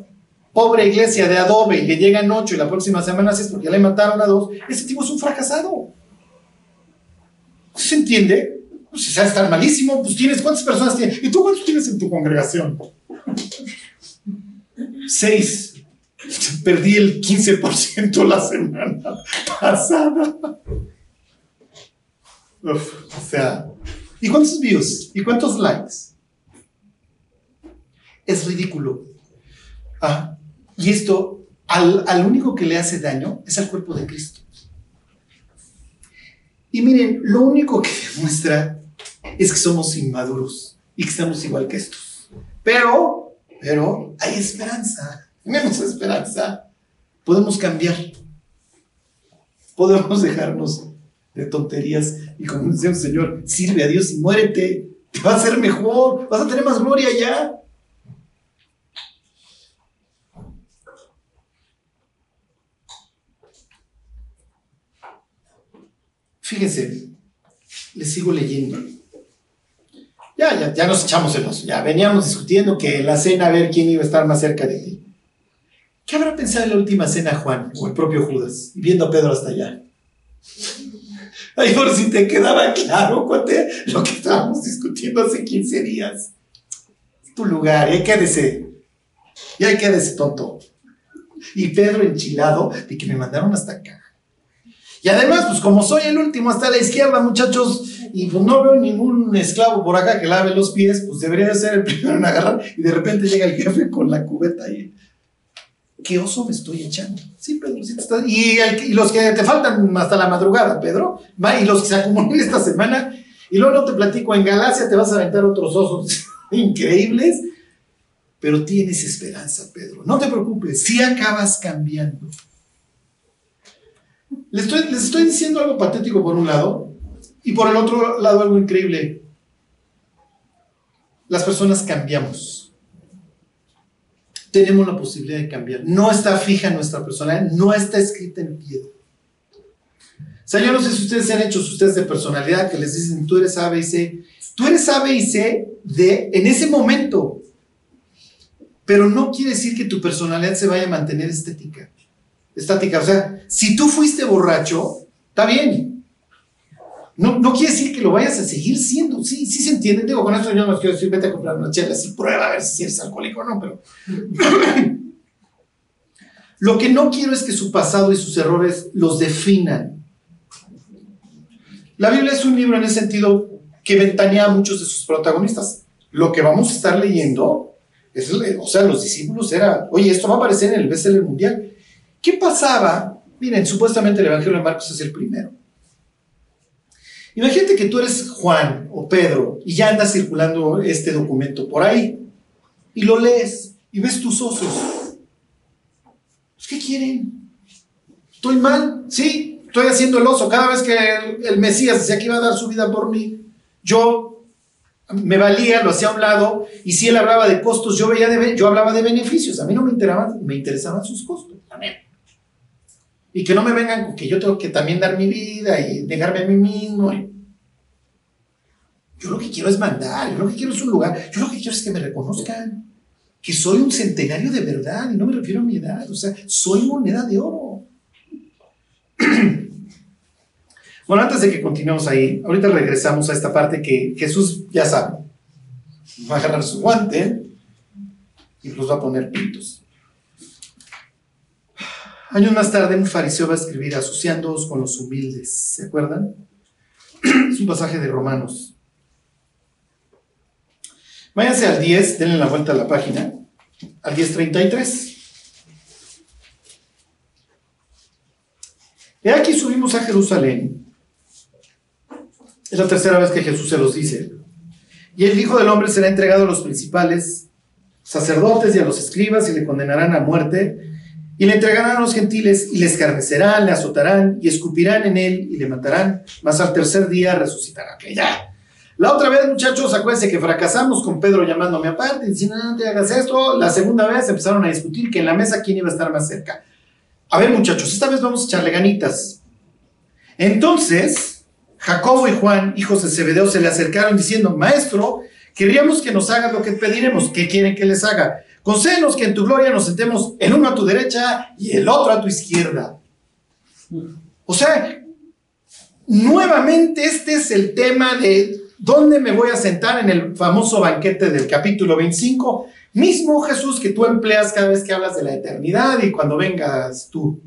pobre iglesia de adobe y le llegan ocho y la próxima semana es porque le mataron a dos, ese tipo es un fracasado. ¿Se entiende? Pues si sabes estar malísimo, pues tienes, ¿cuántas personas tienes? ¿Y tú cuántos tienes en tu congregación? Seis. Perdí el 15% la semana pasada. O sea, ¿y cuántos views? ¿Y cuántos likes? Es ridículo. Ah, y esto, al, al único que le hace daño es al cuerpo de Cristo. Y miren, lo único que demuestra es que somos inmaduros y que estamos igual que estos. Pero, pero hay esperanza. Tenemos esperanza. Podemos cambiar. Podemos dejarnos de tonterías y como dice el Señor, sirve a Dios y muérete. Te va a ser mejor. Vas a tener más gloria ya. Fíjense, les sigo leyendo. Ya, ya, ya nos echamos el oso. Ya veníamos discutiendo que en la cena a ver quién iba a estar más cerca de ti. ¿Qué habrá pensado en la última cena Juan o el propio Judas? Viendo a Pedro hasta allá. Ay, por si te quedaba claro, cuate, lo que estábamos discutiendo hace 15 días. Es tu lugar, y ahí quédese. Y ahí quédese, tonto. Y Pedro enchilado de que me mandaron hasta acá. Y además, pues como soy el último hasta la izquierda, muchachos, y pues no veo ningún esclavo por acá que lave los pies, pues debería de ser el primero en agarrar. Y de repente llega el jefe con la cubeta y. ¿Qué oso me estoy echando? Sí, Pedro, sí te estás. Y, y los que te faltan hasta la madrugada, Pedro, y los que se acumulan esta semana, y luego no te platico, en Galacia te vas a aventar otros osos increíbles, pero tienes esperanza, Pedro. No te preocupes, si acabas cambiando. Les estoy, les estoy diciendo algo patético por un lado y por el otro lado algo increíble. Las personas cambiamos. Tenemos la posibilidad de cambiar. No está fija nuestra personalidad, no está escrita en piedra. O sea, yo no sé si ustedes se han hecho sus test de personalidad que les dicen, tú eres A, B y C. Tú eres A, B y C de, en ese momento. Pero no quiere decir que tu personalidad se vaya a mantener estética. Estática. O sea, si tú fuiste borracho, está bien. No, no quiere decir que lo vayas a seguir siendo. Sí, sí se entiende. Digo, con esto yo no quiero decir, vete a comprar una chela y prueba a ver si eres alcohólico o no, pero. Lo que no quiero es que su pasado y sus errores los definan. La Biblia es un libro en ese sentido que ventanea a muchos de sus protagonistas. Lo que vamos a estar leyendo, es, o sea, los discípulos era, oye, esto va a aparecer en el bestseller mundial. ¿Qué pasaba? Miren, supuestamente el Evangelio de Marcos es el primero. Imagínate que tú eres Juan o Pedro y ya andas circulando este documento por ahí y lo lees y ves tus osos. Pues, ¿Qué quieren? ¿Estoy mal? Sí, estoy haciendo el oso. Cada vez que el, Mesías decía que iba a dar su vida por mí, yo me valía, lo hacía a un lado, y si él hablaba de costos, yo, veía de, yo hablaba de beneficios. A mí no me me interesaban sus costos. Y que no me vengan con que yo tengo que también dar mi vida y negarme a mí mismo. Yo lo que quiero es mandar, yo lo que quiero es un lugar, yo lo que quiero es que me reconozcan, que soy un centenario de verdad, y no me refiero a mi edad, o sea, soy moneda de oro. Bueno, antes de que continuemos ahí, ahorita regresamos a esta parte que Jesús ya sabe. Va a agarrar su guante y los va a poner pintos. Años más tarde, un fariseo va a escribir asociándoos con los humildes. ¿Se acuerdan? Es un pasaje de Romanos. Váyanse al 10, denle la vuelta a la página. Al 10.33. Y aquí subimos a Jerusalén. Es la tercera vez que Jesús se los dice. Y el Hijo del Hombre será entregado a los principales sacerdotes y a los escribas y le condenarán a muerte y le entregarán a los gentiles y le escarnecerán, le azotarán y escupirán en él y le matarán, mas al tercer día resucitará. Que ya. La otra vez, muchachos, acuérdense que fracasamos con Pedro llamándome aparte, diciendo, no te hagas esto. La segunda vez empezaron a discutir que en la mesa quién iba a estar más cerca. A ver, muchachos, esta vez vamos a echarle ganitas. Entonces, Jacobo y Juan, hijos de Zebedeo, se le acercaron diciendo, Maestro, queríamos que nos haga lo que pediremos. ¿Qué quieren que les haga? Concédenos que en tu gloria nos sentemos el uno a tu derecha y el otro a tu izquierda. O sea, nuevamente este es el tema de dónde me voy a sentar en el famoso banquete del capítulo 25. Mismo Jesús que tú empleas cada vez que hablas de la eternidad y cuando vengas tú.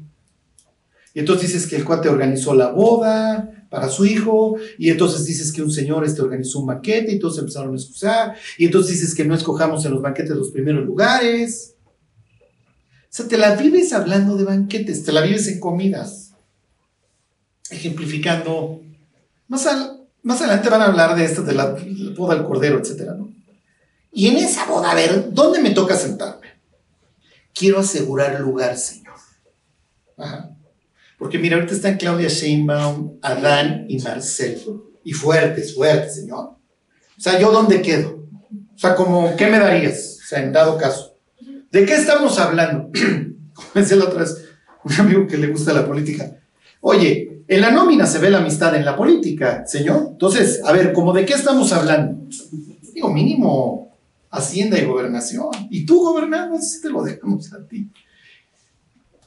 Y entonces dices que el cuate organizó la boda para su hijo, y entonces dices que un señor este organizó un banquete, y todos empezaron a excusar, y entonces dices que no escojamos en los banquetes los primeros lugares. O sea, te la vives hablando de banquetes, te la vives en comidas, ejemplificando. Más, al, más adelante van a hablar de esto, de la, boda del cordero, etcétera, ¿no? Y en esa boda, a ver, ¿dónde me toca sentarme? Quiero asegurar lugar, Señor. Ajá. Porque mira, ahorita están Claudia Sheinbaum, Adán y Marcelo. Y fuertes, fuertes, Señor. O sea, ¿yo dónde quedo? O sea, como, ¿qué me darías? O sea, en dado caso. ¿De qué estamos hablando? Como decía la otra vez, un amigo que le gusta la política. Oye, en la nómina se ve la amistad en la política, señor. Entonces, a ver, ¿cómo de qué estamos hablando? Digo, mínimo Hacienda y Gobernación. Y tú gobernando, si te lo dejamos a ti.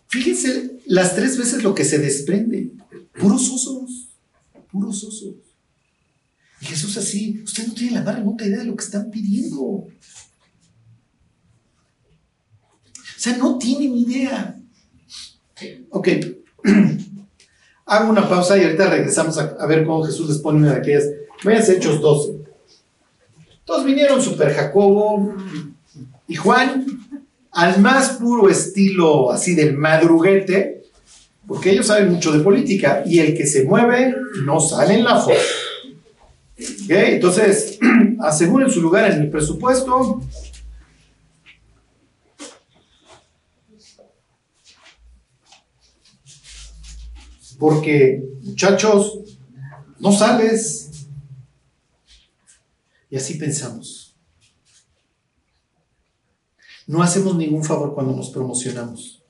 Fíjense las tres veces lo que se desprende. Puros osos. Puros osos. Y Jesús así, usted no tiene la más remota idea de lo que están pidiendo. O sea, no tienen idea. Ok. Hago una pausa y ahorita regresamos a, ver cómo Jesús les pone una de aquellas. Váyanse Hechos 12. Todos vinieron Super Jacobo y Juan al más puro estilo así del madruguete, porque ellos saben mucho de política y el que se mueve no sale en la foto. Entonces, aseguren su lugar en el presupuesto. Porque, muchachos, no sales. Y así pensamos. No hacemos ningún favor cuando nos promocionamos.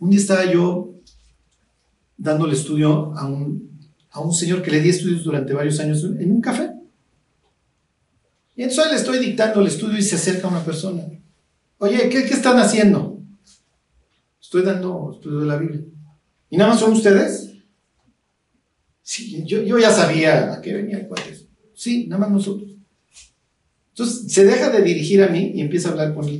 Un día estaba yo dándole estudio a un, a un señor que le di estudios durante varios años en un café. Y entonces le estoy dictando el estudio y se acerca una persona. Oye, ¿qué, qué están haciendo? Estoy dando estudio de la Biblia. ¿Y nada más son ustedes? Sí, yo, yo ya sabía a qué venía el cuate. Sí, nada más nosotros. Entonces se deja de dirigir a mí y empieza a hablar con el.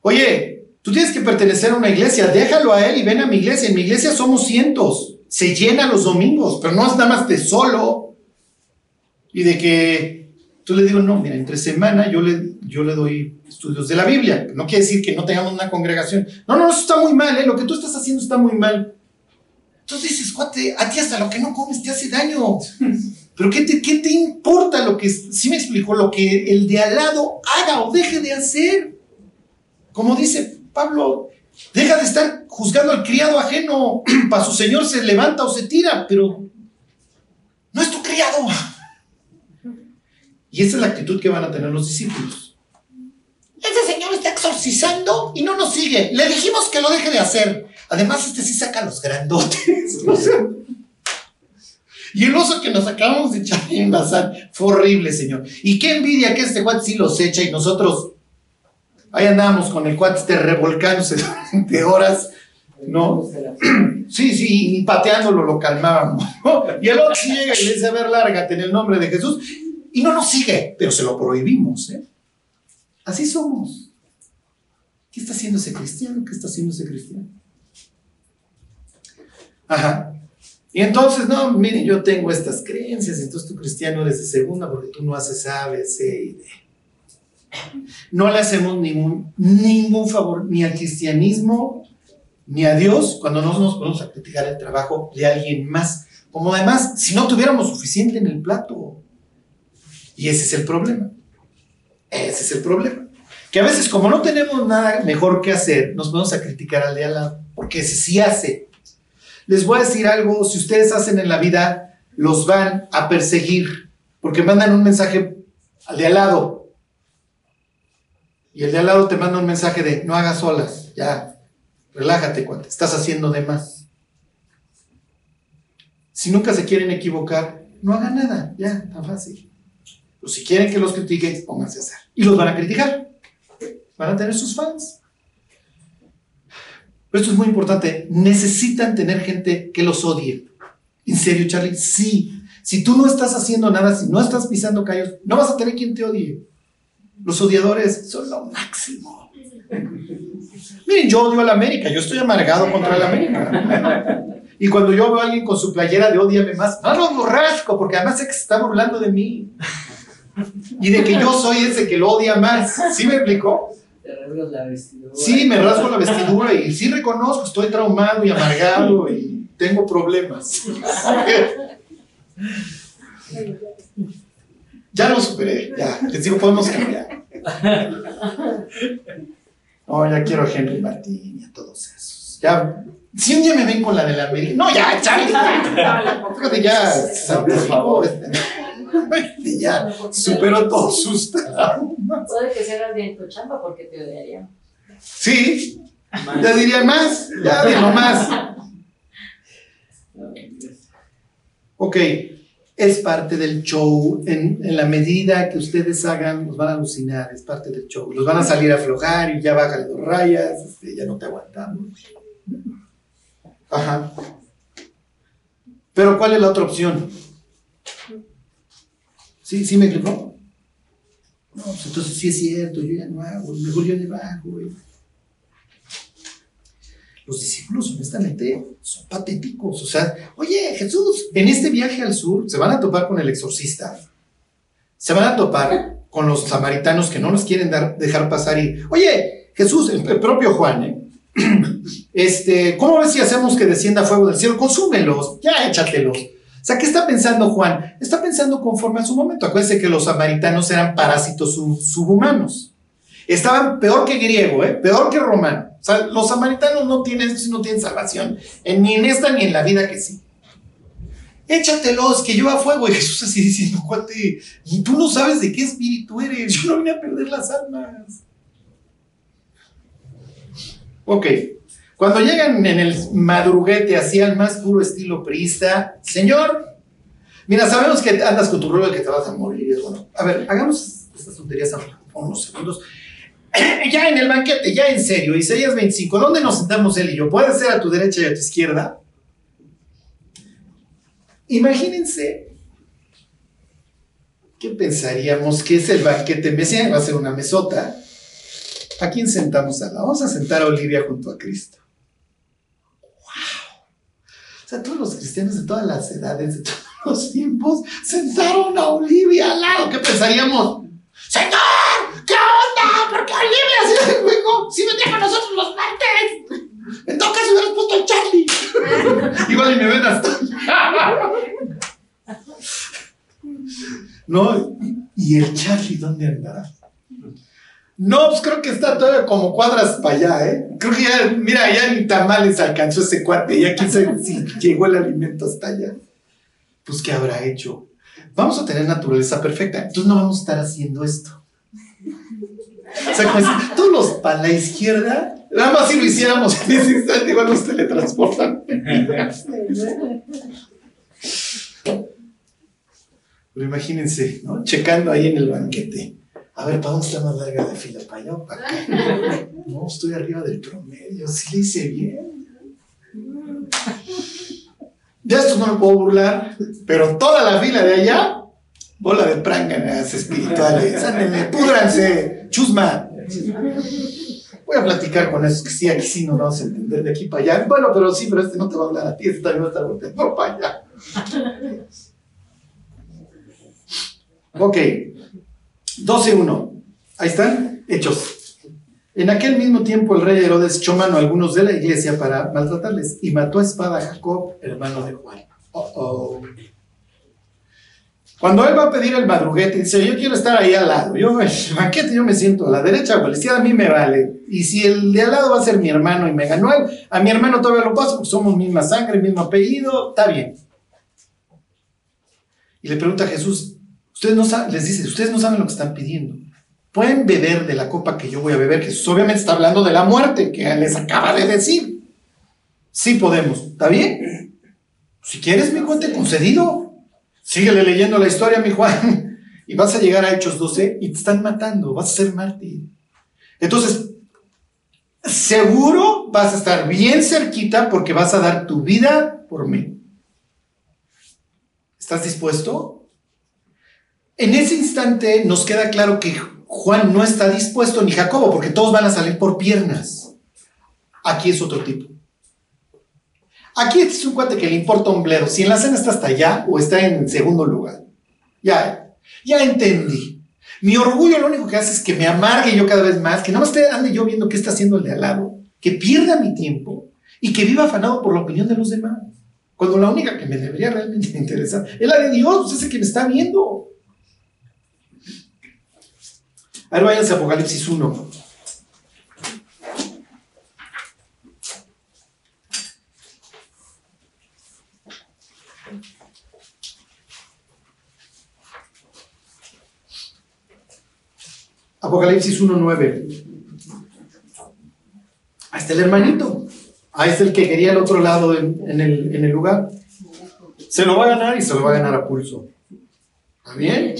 Oye, tú tienes que pertenecer a una iglesia, déjalo a él y ven a mi iglesia. En mi iglesia somos cientos, se llena los domingos, pero no es nada más de solo. Y de que tú le digo, no, mira, entre semana yo le, yo le doy estudios de la Biblia. No quiere decir que no tengamos una congregación. No, no, eso está muy mal, ¿eh? lo que tú estás haciendo está muy mal. Entonces dices, cuate, a ti hasta lo que no comes te hace daño. Pero ¿qué te, qué te importa lo que, sí me explico, lo que el de al lado haga o deje de hacer? Como dice Pablo, deja de estar juzgando al criado ajeno. Para su señor se levanta o se tira, pero no es tu criado. Y esa es la actitud que van a tener los discípulos. Ese señor está exorcizando y no nos sigue. Le dijimos que lo deje de hacer. Además, este sí saca los grandotes. O sea, y el oso que nos acabamos de echar en Bazán fue horrible, señor. Y qué envidia que este cuate sí los echa y nosotros ahí andamos con el cuate este revolcándose durante horas, ¿no? Sí, sí, y pateándolo lo calmábamos. Y el otro llega y le dice, a ver, lárgate en el nombre de Jesús. Y no nos sigue, pero se lo prohibimos, ¿eh? Así somos. ¿Qué está haciendo ese cristiano? ¿Qué está haciendo ese cristiano? Ajá. Y entonces, no, miren, yo tengo estas creencias, entonces tú cristiano eres de segunda porque tú no haces A, B, C y D. No le hacemos ningún, ningún favor ni al cristianismo ni a Dios cuando no nos podemos a criticar el trabajo de alguien más. Como además, si no tuviéramos suficiente en el plato. Y ese es el problema. Ese es el problema. Que a veces, como no tenemos nada mejor que hacer, nos vamos a criticar al de al lado, porque ese sí hace. Les voy a decir algo, si ustedes hacen en la vida, los van a perseguir, porque mandan un mensaje al de al lado. Y el de al lado te manda un mensaje de, no hagas olas, ya, relájate, cuate, estás haciendo de más. Si nunca se quieren equivocar, no hagan nada, ya, tan fácil. O si quieren que los critiquen, pónganse a hacer. Y los van a criticar. Van a tener sus fans. Pero esto es muy importante. Necesitan tener gente que los odie. ¿En serio, Charlie? Sí. Si tú no estás haciendo nada, si no estás pisando callos, no vas a tener quien te odie. Los odiadores son lo máximo. Miren, yo odio a la América. Yo estoy amargado contra la América. Y cuando yo veo a alguien con su playera de odiame más, no lo borrasco, porque además sé que se está burlando de mí. Y de que yo soy ese que lo odia más. ¿Sí me explicó? Te rasgas la vestidura. Sí, me rasgo la vestidura y sí reconozco, estoy traumado y amargado y tengo problemas. Ya lo superé, ya. Les digo, podemos cambiar. No, ya quiero a Henry Martín y a todos esos. Ya, si un día me ven con la de la América. No, ya, Charlie. Ya, Fíjate, ya, santificó, este, ya superó todos sus traumas. Puede que se hagas bien tu chamba porque te odiarían. Sí, ya diría más, ya de lo más. Ok, es parte del show. En, en la medida que ustedes hagan, los van a alucinar, es parte del show. Los van a salir a aflojar y ya bajan dos rayas, este, ya no te aguantamos. Ajá. Pero ¿cuál es la otra opción? ¿Sí, sí me explicó? No, pues entonces sí es cierto, yo ya no hago, mejor yo le bajo. Los discípulos, honestamente, son patéticos. O sea, oye, Jesús, en este viaje al sur se van a topar con el exorcista. Se van a topar con los samaritanos que no nos quieren dar, dejar pasar y, oye, Jesús, el, el propio Juan, ¿eh? Este, ¿cómo ves si hacemos que descienda fuego del cielo? Consúmelos, ya échatelos. O sea, ¿qué está pensando Juan? Está pensando conforme a su momento. Acuérdense que los samaritanos eran parásitos sub- subhumanos. Estaban peor que griego, ¿eh? peor que romano. O sea, los samaritanos no tienen, no tienen salvación, ni en esta ni en la vida que sí. Échatelos, que lleva fuego. Y Jesús así diciendo, cuate, tú no sabes de qué espíritu eres. Yo no vine a perder las almas. Ok. Cuando llegan en el madruguete, así al más puro estilo priista, señor, mira, sabemos que andas con tu rollo que te vas a morir. Bueno, a ver, hagamos estas tonterías por unos segundos. Ya en el banquete, ya en serio, Isaías 25, ¿dónde nos sentamos él y yo? ¿Puede ser a tu derecha y a tu izquierda? Imagínense ¿Qué pensaríamos que es el banquete mesiánico? Va a ser una mesota. ¿A quién sentamos a la? Vamos a sentar a Olivia junto a Cristo. ¡Wow! O sea, todos los cristianos de todas las edades, de todos los tiempos, sentaron a Olivia al lado. ¿Qué pensaríamos? ¡Señor! ¿Qué onda? ¿Por qué Olivia se juego? Si vendría con nosotros los martes. En todo caso hubieras puesto al Charlie. Igual y me ven hasta. ¿No? ¿Y el Charlie dónde andará? No, pues creo que está todavía como cuadras para allá, ¿eh? Creo que ya, mira, ya ni tamales alcanzó ese cuate, ya quién sabe si llegó el alimento hasta allá. Pues, ¿qué habrá hecho? Vamos a tener naturaleza perfecta, entonces no vamos a estar haciendo esto. O sea, como si todos los para la izquierda, nada más si lo hiciéramos en ese instante, igual nos teletransportan. Pero imagínense, ¿no? Checando ahí en el banquete. A ver, ¿para dónde está más larga la fila? ¿Para allá o para? No, estoy arriba del promedio. Sí le hice bien. De esto no me puedo burlar, pero toda la fila de allá, bola de pránganas espirituales. Ándenle, púdranse, chusma. Voy a platicar con esos que sí, aquí sí nos vamos a entender de aquí para allá. Bueno, pero sí, pero este no te va a hablar a ti, este también va a estar volteando para allá. Ok, 12.1. Ahí están, hechos. En aquel mismo tiempo el rey Herodes echó mano a algunos de la iglesia para maltratarles y mató a espada a Jacob, hermano de Juan. Oh. Cuando él va a pedir el madruguete, dice, yo quiero estar ahí al lado. Yo, yo me siento a la derecha o a la izquierda, a mí me vale. Y si el de al lado va a ser mi hermano y me ganó él, a mi hermano todavía lo paso porque somos misma sangre, mismo apellido, está bien. Y le pregunta a Jesús, ustedes no saben, les dice, ustedes no saben lo que están pidiendo. Pueden beber de la copa que yo voy a beber. Jesús obviamente está hablando de la muerte que les acaba de decir. Sí podemos, ¿está bien? Si quieres, mi cuente concedido. Síguele leyendo la historia, mi Juan. Y vas a llegar a Hechos 12 y te están matando, vas a ser mártir. Entonces, seguro vas a estar bien cerquita porque vas a dar tu vida por mí. ¿Estás dispuesto? En ese instante nos queda claro que Juan no está dispuesto, ni Jacobo, porque todos van a salir por piernas. Aquí es otro tipo. Aquí es un cuate que le importa un bledo. Si en la cena está hasta allá o está en segundo lugar. Ya, ya entendí. Mi orgullo lo único que hace es que me amargue yo cada vez más, que me esté ande yo viendo qué está haciendo el de al lado, que pierda mi tiempo y que viva afanado por la opinión de los demás. Cuando la única que me debería realmente interesar es la de Dios, pues es el que me está viendo. A ver, váyanse a Apocalipsis 1. Apocalipsis 1.9. Ahí está el hermanito. Ahí está el que quería el otro lado en, en el, en el lugar. Se lo va a ganar y se lo va a ganar a pulso. ¿Está bien?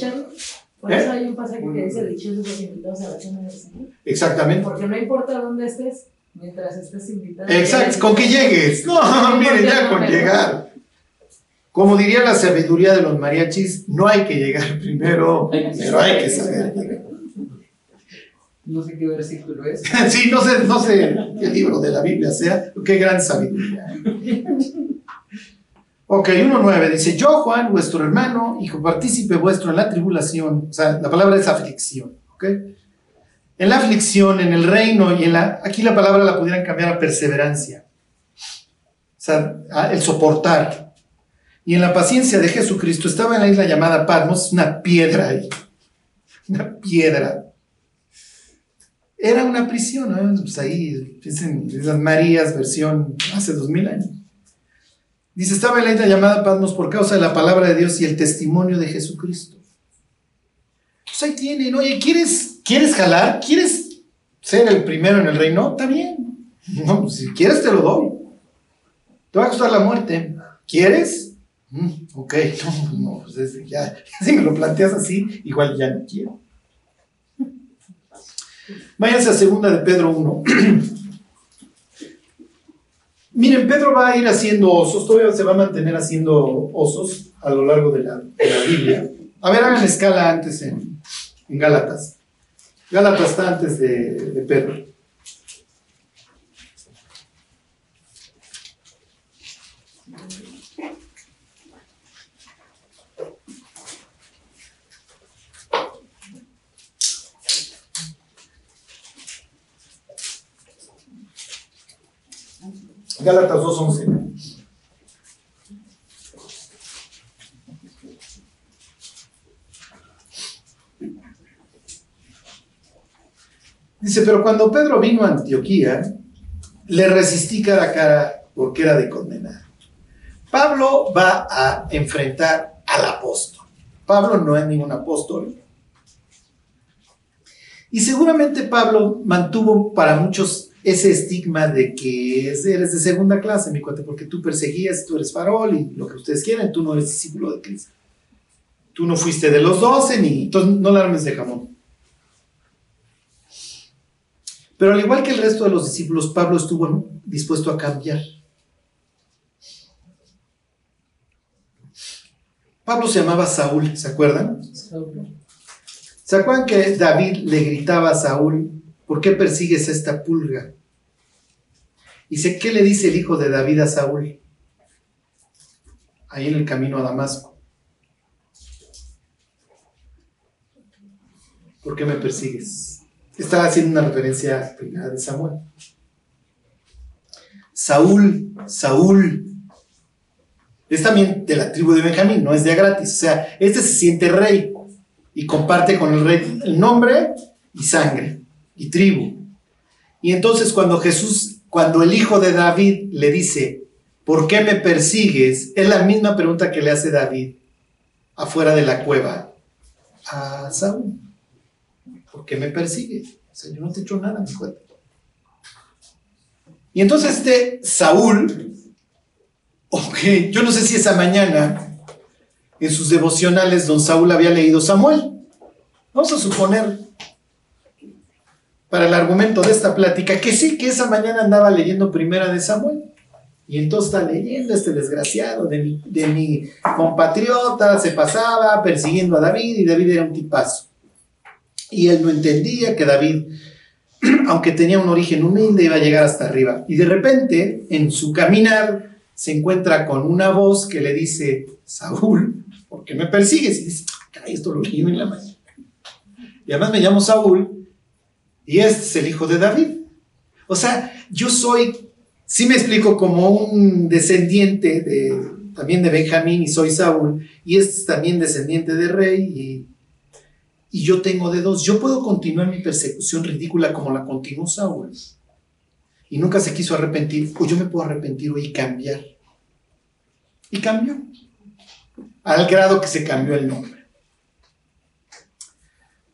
Por eso hay un pasaje que dice dichosos los invitados a la cena del Señor. Exactamente. Porque no importa dónde estés, mientras estés invitado. Exacto, con que llegues. No, miren, ya con llegar. Como diría la sabiduría de los mariachis, no hay que llegar primero, pero hay que saber llegar. No sé qué versículo es. Sí, no sé, no sé qué libro de la Biblia sea, qué gran sabiduría. Ok, 1.9 dice, yo Juan, vuestro hermano, hijo partícipe vuestro en la tribulación, o sea, la palabra es aflicción, ¿ok? En la aflicción, en el reino y en la, aquí la palabra la pudieran cambiar a perseverancia, o sea, el soportar. Y en la paciencia de Jesucristo estaba en la isla llamada Patmos, una piedra ahí, una piedra. Era una prisión. Pues ahí, dicen las Marías, versión hace dos mil años. Dice, estaba en la isla llamada Patmos por causa de la palabra de Dios y el testimonio de Jesucristo. Pues ahí tienen, oye, ¿quieres, ¿quieres jalar? ¿Quieres ser el primero en el reino? Está bien. No, pues, si quieres te lo doy. Te va a costar la muerte. ¿Quieres? Mm, ok, no, no, pues es- ya, si me lo planteas así, igual ya no quiero. Váyanse a segunda de Pedro 1. Miren, Pedro va a ir haciendo osos, todavía se va a mantener haciendo osos a lo largo de la, de la Biblia. A ver, hagan escala antes en, en Gálatas. Gálatas está antes de, de Pedro. Gálatas 2.11. Dice, pero cuando Pedro vino a Antioquía, le resistí cara a cara porque era de condenar. Pablo va a enfrentar al apóstol. Pablo no es ningún apóstol. Y seguramente Pablo mantuvo para muchos ese estigma de que es- eres de segunda clase, mi cuate, porque tú perseguías, tú eres farol y lo que ustedes quieren, tú no eres discípulo de Cristo. Tú no fuiste de los doce, ni entonces no la armes de jamón. Pero al igual que el resto de los discípulos, Pablo estuvo dispuesto a cambiar. Pablo se llamaba Saúl, ¿se acuerdan? ¿Se acuerdan que David le gritaba a Saúl, ¿por qué persigues esta pulga? Dice, ¿qué le dice el hijo de David a Saúl? Ahí en el camino a Damasco. ¿Por qué me persigues? Estaba haciendo una referencia de Samuel. Saúl, Saúl, es también de la tribu de Benjamín, no es de gratis. O sea, este se siente rey y comparte con el rey el nombre y sangre y tribu. Y entonces cuando Jesús, cuando el hijo de David le dice, ¿por qué me persigues? Es la misma pregunta que le hace David afuera de la cueva a Saúl. ¿Por qué me persigues? O sea, yo no te he hecho nada, mi cuate. Y entonces este Saúl, ok, yo no sé si esa mañana en sus devocionales don Saúl había leído Samuel. Vamos a suponer, para el argumento de esta plática, que sí, que esa mañana andaba leyendo primera de Samuel. Y entonces está leyendo este desgraciado de mi, compatriota, se pasaba persiguiendo a David y David era un tipazo. Y él no entendía que David, aunque tenía un origen humilde, iba a llegar hasta arriba. Y de repente, en su caminar, se encuentra con una voz que le dice, Saúl, ¿por qué me persigues? Y dice, esto lo leí en la mañana. Y además me llamo Saúl y este es el hijo de David. O sea, yo soy, sí me explico, como un descendiente de, también de Benjamín y soy Saúl, y este es también descendiente de rey y, y yo tengo de dos. Yo puedo continuar mi persecución ridícula como la continuó Saúl y nunca se quiso arrepentir, o yo me puedo arrepentir hoy y cambiar. Y cambió. Al grado que se cambió el nombre.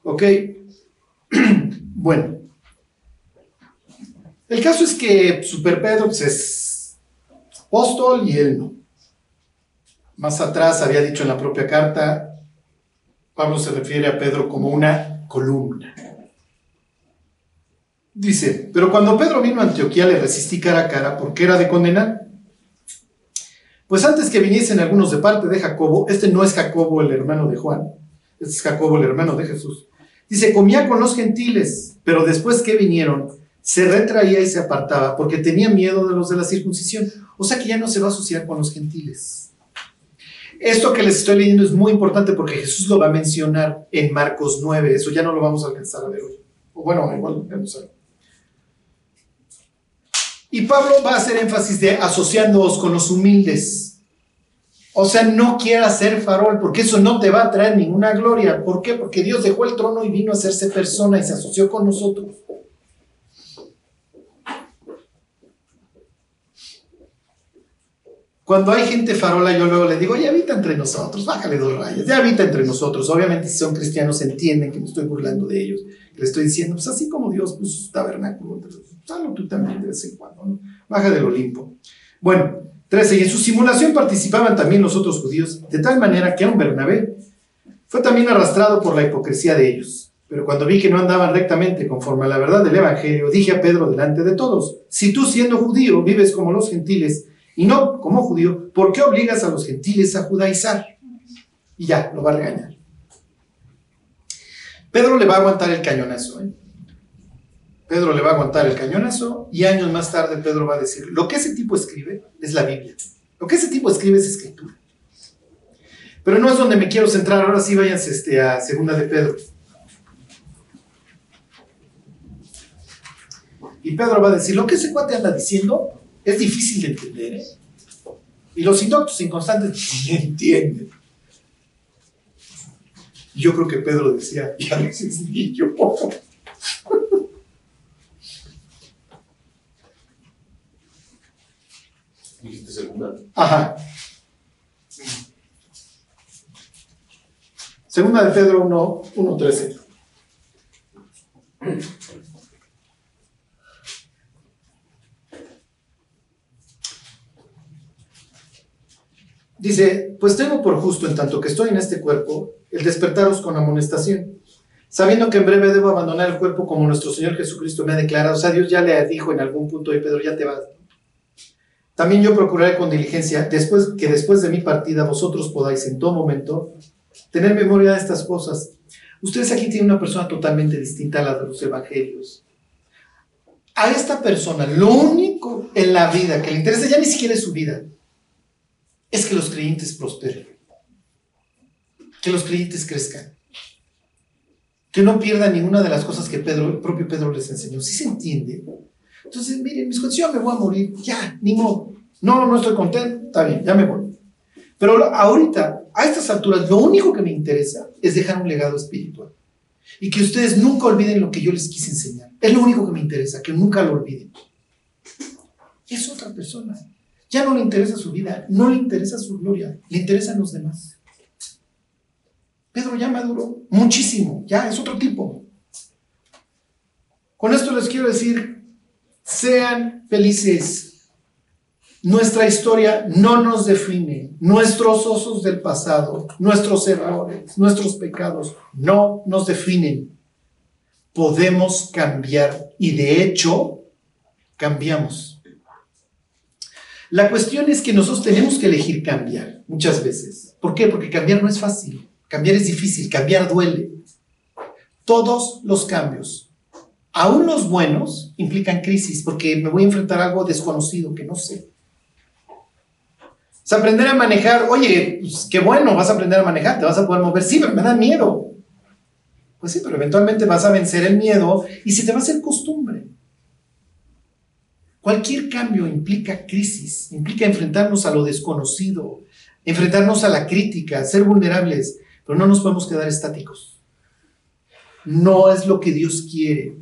Ok. Bueno. El caso es que Super Pedro pues, es apóstol y él no. Más atrás había dicho en la propia carta, Pablo se refiere a Pedro como una columna. Dice, pero cuando Pedro vino a Antioquía le resistí cara a cara porque era de condenar. Pues antes que viniesen algunos de parte de Jacobo, este no es Jacobo el hermano de Juan, este es Jacobo el hermano de Jesús. Dice, comía con los gentiles, pero después que vinieron, se retraía y se apartaba porque tenía miedo de los de la circuncisión. O sea que ya no se va a asociar con los gentiles. Esto que les estoy leyendo es muy importante porque Jesús lo va a mencionar en Marcos 9, eso ya no lo vamos a alcanzar a ver hoy. O bueno, igual vamos a ver. Y Pablo va a hacer énfasis de asociándoos con los humildes. O sea, no quieras ser farol, porque eso no te va a traer ninguna gloria. ¿Por qué? Porque Dios dejó el trono y vino a hacerse persona y se asoció con nosotros. Cuando hay gente farola, yo luego le digo, ya habita entre nosotros, bájale dos rayas, ya habita entre nosotros. Obviamente, si son cristianos, entienden que me estoy burlando de ellos. Le estoy diciendo, pues así como Dios puso su tabernáculo hazlo tú también de vez en cuando, ¿no? Baja del Olimpo. Bueno, 13. Y en su simulación participaban también los otros judíos, de tal manera que aun Bernabé fue también arrastrado por la hipocresía de ellos. Pero cuando vi que no andaban rectamente conforme a la verdad del Evangelio, dije a Pedro delante de todos, si tú siendo judío vives como los gentiles y no como judío, ¿por qué obligas a los gentiles a judaizar? Y ya, lo va a regañar. Pedro le va a aguantar el cañonazo. ¿eh? Pedro le va a aguantar el cañonazo y años más tarde Pedro va a decir, lo que ese tipo escribe es la Biblia. Lo que ese tipo escribe es escritura. Pero no es donde me quiero centrar. Ahora sí váyanse este, a Segunda de Pedro. Y Pedro va a decir, lo que ese cuate anda diciendo es difícil de entender. ¿eh? Y los indoctos inconstantes ni entienden. Yo creo que Pedro decía, y a veces ni yo. Segunda. Ajá. Segunda de Pedro 1, 1 13. Dice, pues tengo por justo en tanto que estoy en este cuerpo, el despertaros con amonestación, sabiendo que en breve debo abandonar el cuerpo como nuestro Señor Jesucristo me ha declarado. O sea, Dios ya le dijo en algún punto, oye Pedro, ya te vas. También yo procuraré con diligencia, después que después de mi partida vosotros podáis en todo momento tener memoria de estas cosas. Ustedes aquí tienen una persona totalmente distinta a la de los evangelios. A esta persona, lo único en la vida que le interesa ya ni siquiera es su vida, es que los creyentes prosperen, que los creyentes crezcan, que no pierdan ninguna de las cosas que el propio Pedro les enseñó. ¿Sí se entiende? Entonces, miren, mis condiciones, me voy a morir, ya, ni modo. No, no estoy contento, está bien, ya me voy. Pero ahorita, a estas alturas, lo único que me interesa es dejar un legado espiritual. Y que ustedes nunca olviden lo que yo les quise enseñar. Es lo único que me interesa, que nunca lo olviden. Es otra persona. Ya no le interesa su vida, no le interesa su gloria, le interesan los demás. Pedro ya maduró muchísimo, ya es otro tipo. Con esto les quiero decir, sean felices. Nuestra historia no nos define. Nuestros osos del pasado, nuestros errores, nuestros pecados no nos definen. Podemos cambiar y de hecho cambiamos. La cuestión es que nosotros tenemos que elegir cambiar muchas veces. ¿Por qué? Porque cambiar no es fácil. Cambiar es difícil, cambiar duele. Todos los cambios, aún los buenos, implican crisis porque me voy a enfrentar a algo desconocido que no sé. O sea, aprender a manejar, oye, pues, qué bueno, vas a aprender a manejar, te vas a poder mover. Sí, pero me da miedo. Pues sí, pero eventualmente vas a vencer el miedo y se te va a hacer costumbre. Cualquier cambio implica crisis, implica enfrentarnos a lo desconocido, enfrentarnos a la crítica, ser vulnerables, pero no nos podemos quedar estáticos. No es lo que Dios quiere.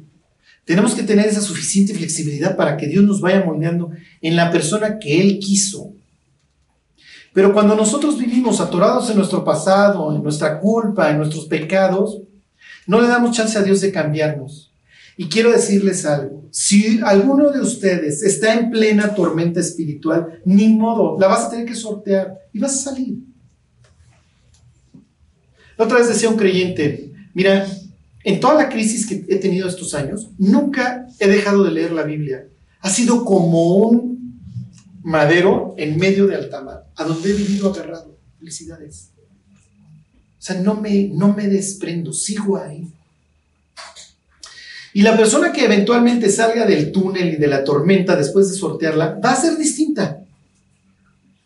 Tenemos que tener esa suficiente flexibilidad para que Dios nos vaya moldeando en la persona que Él quiso. Pero cuando nosotros vivimos atorados en nuestro pasado, en nuestra culpa, en nuestros pecados, no le damos chance a Dios de cambiarnos. Y quiero decirles algo, si alguno de ustedes está en plena tormenta espiritual, ni modo, la vas a tener que sortear y vas a salir. La otra vez decía un creyente, mira, en toda la crisis que he tenido estos años, nunca he dejado de leer la Biblia. Ha sido como un madero en medio de alta mar, a donde he vivido agarrado. Felicidades. O sea, no me, no me desprendo, sigo ahí. Y la persona que eventualmente salga del túnel y de la tormenta después de sortearla, va a ser distinta.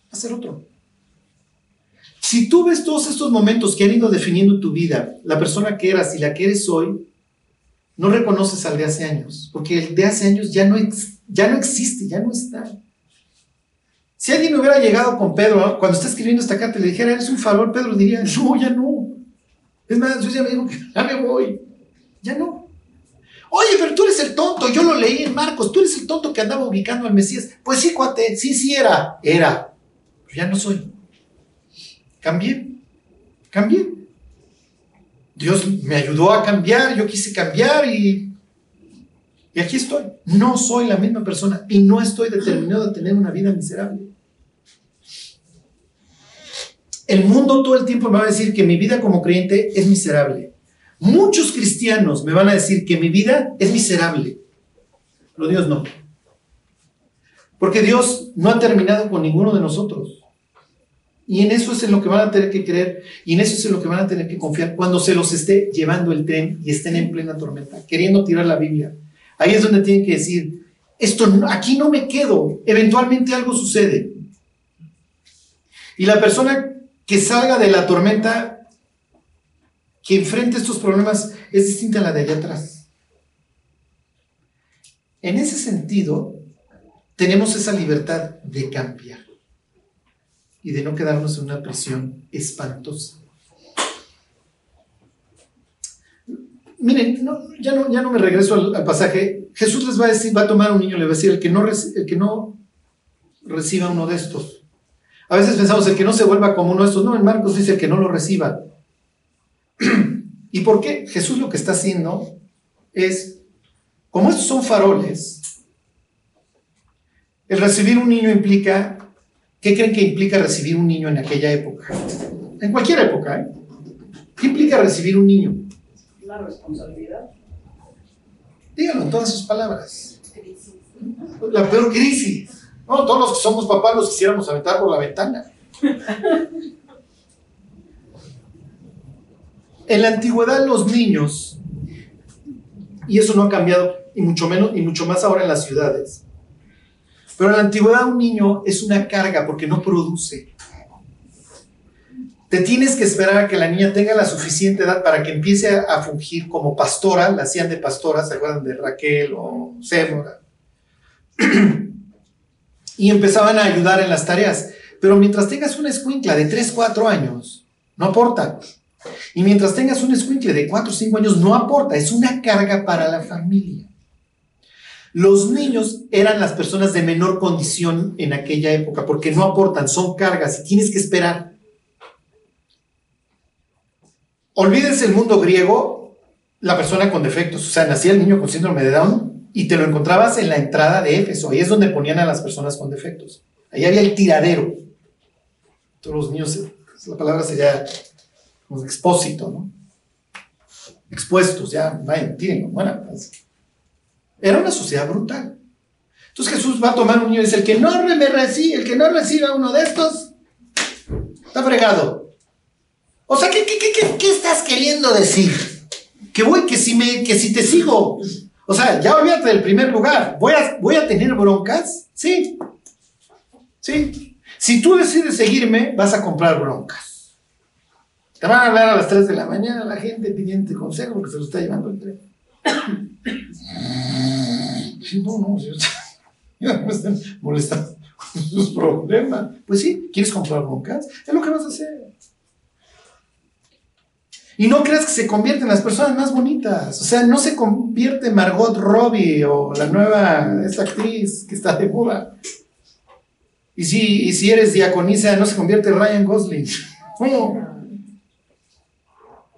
Va a ser otro. Si tú ves todos estos momentos que han ido definiendo tu vida, la persona que eras y la que eres hoy, no reconoces al de hace años, porque el de hace años ya no, ya no existe, ya no está. Si alguien hubiera llegado con Pedro cuando está escribiendo esta carta le dijera, eres un farol, Pedro diría, no, ya no. Es más, yo ya me digo que ya me voy. Ya no. Oye, pero tú eres el tonto, yo lo leí en Marcos, tú eres el tonto que andaba ubicando al Mesías. Pues sí, cuate, sí, sí era, era. pero ya no soy. Cambié, cambié. Dios me ayudó a cambiar, yo quise cambiar y, y aquí estoy. No soy la misma persona y no estoy determinado a tener una vida miserable. El mundo todo el tiempo me va a decir que mi vida como creyente es miserable. Muchos cristianos me van a decir que mi vida es miserable. Pero Dios no. Porque Dios no ha terminado con ninguno de nosotros. Y en eso es en lo que van a tener que creer y en eso es en lo que van a tener que confiar cuando se los esté llevando el tren y estén en plena tormenta, queriendo tirar la Biblia. Ahí es donde tienen que decir, esto aquí no me quedo, eventualmente algo sucede. Y la persona que salga de la tormenta, que enfrente estos problemas, es distinta a la de allá atrás. En ese sentido, tenemos esa libertad de cambiar y de no quedarnos en una prisión espantosa. Miren, ya, no, ya no me regreso al, pasaje. Jesús les va a decir, va a tomar un niño, le va a decir, el que no, el que no reciba uno de estos. A veces pensamos, el que no se vuelva como uno de estos. No, en Marcos dice el que no lo reciba. ¿Y por qué? Jesús lo que está haciendo es, como estos son faroles, el recibir un niño implica, ¿qué creen que implica recibir un niño en aquella época? En cualquier época, ¿eh? ¿Qué implica recibir un niño? La responsabilidad. Díganlo en todas sus palabras. La peor crisis. No, todos los que somos papás los quisiéramos aventar por la ventana. En la antigüedad los niños, y eso no ha cambiado, y mucho menos, y mucho más ahora en las ciudades, pero en la antigüedad un niño es una carga porque no produce. Te tienes que esperar a que la niña tenga la suficiente edad para que empiece a, fungir como pastora, la hacían de pastora, ¿se acuerdan de Raquel o Sémora? y empezaban a ayudar en las tareas. Pero mientras tengas una escuincla de 3, 4 años, no aporta. Y mientras tengas un escuincle de 4 o 5 años, no aporta, es una carga para la familia. Los niños eran las personas de menor condición en aquella época porque no aportan, son cargas y tienes que esperar. Olvídense el mundo griego, la persona con defectos, o sea, nacía el niño con síndrome de Down y te lo encontrabas en la entrada de Éfeso, ahí es donde ponían a las personas con defectos. Ahí había el tiradero. Todos los niños, la palabra sería expósito, ¿no? Expuestos, ya, vayan, tírenlo, bueno, pues, era una sociedad brutal. Entonces Jesús va a tomar un niño y dice, el que no me recibe, el que no reciba uno de estos, está fregado. O sea, ¿qué, qué, estás queriendo decir? Que voy, que si me, que si te sigo. O sea, ya olvídate del primer lugar. ¿Voy a, voy a tener broncas? Sí. Sí. Si tú decides seguirme, vas a comprar broncas. Te van a hablar a las 3 de la mañana la gente pidiendo consejo porque se lo está llevando el tren. Sí, no, no, ya me están molestando con sus problemas. Pues sí, ¿quieres comprar broncas? Es lo que vas a hacer. Y no creas que se convierten en las personas más bonitas. O sea, no se convierte Margot Robbie o la nueva, esa actriz que está de moda. Y si, y si eres diaconisa, no se convierte Ryan Gosling.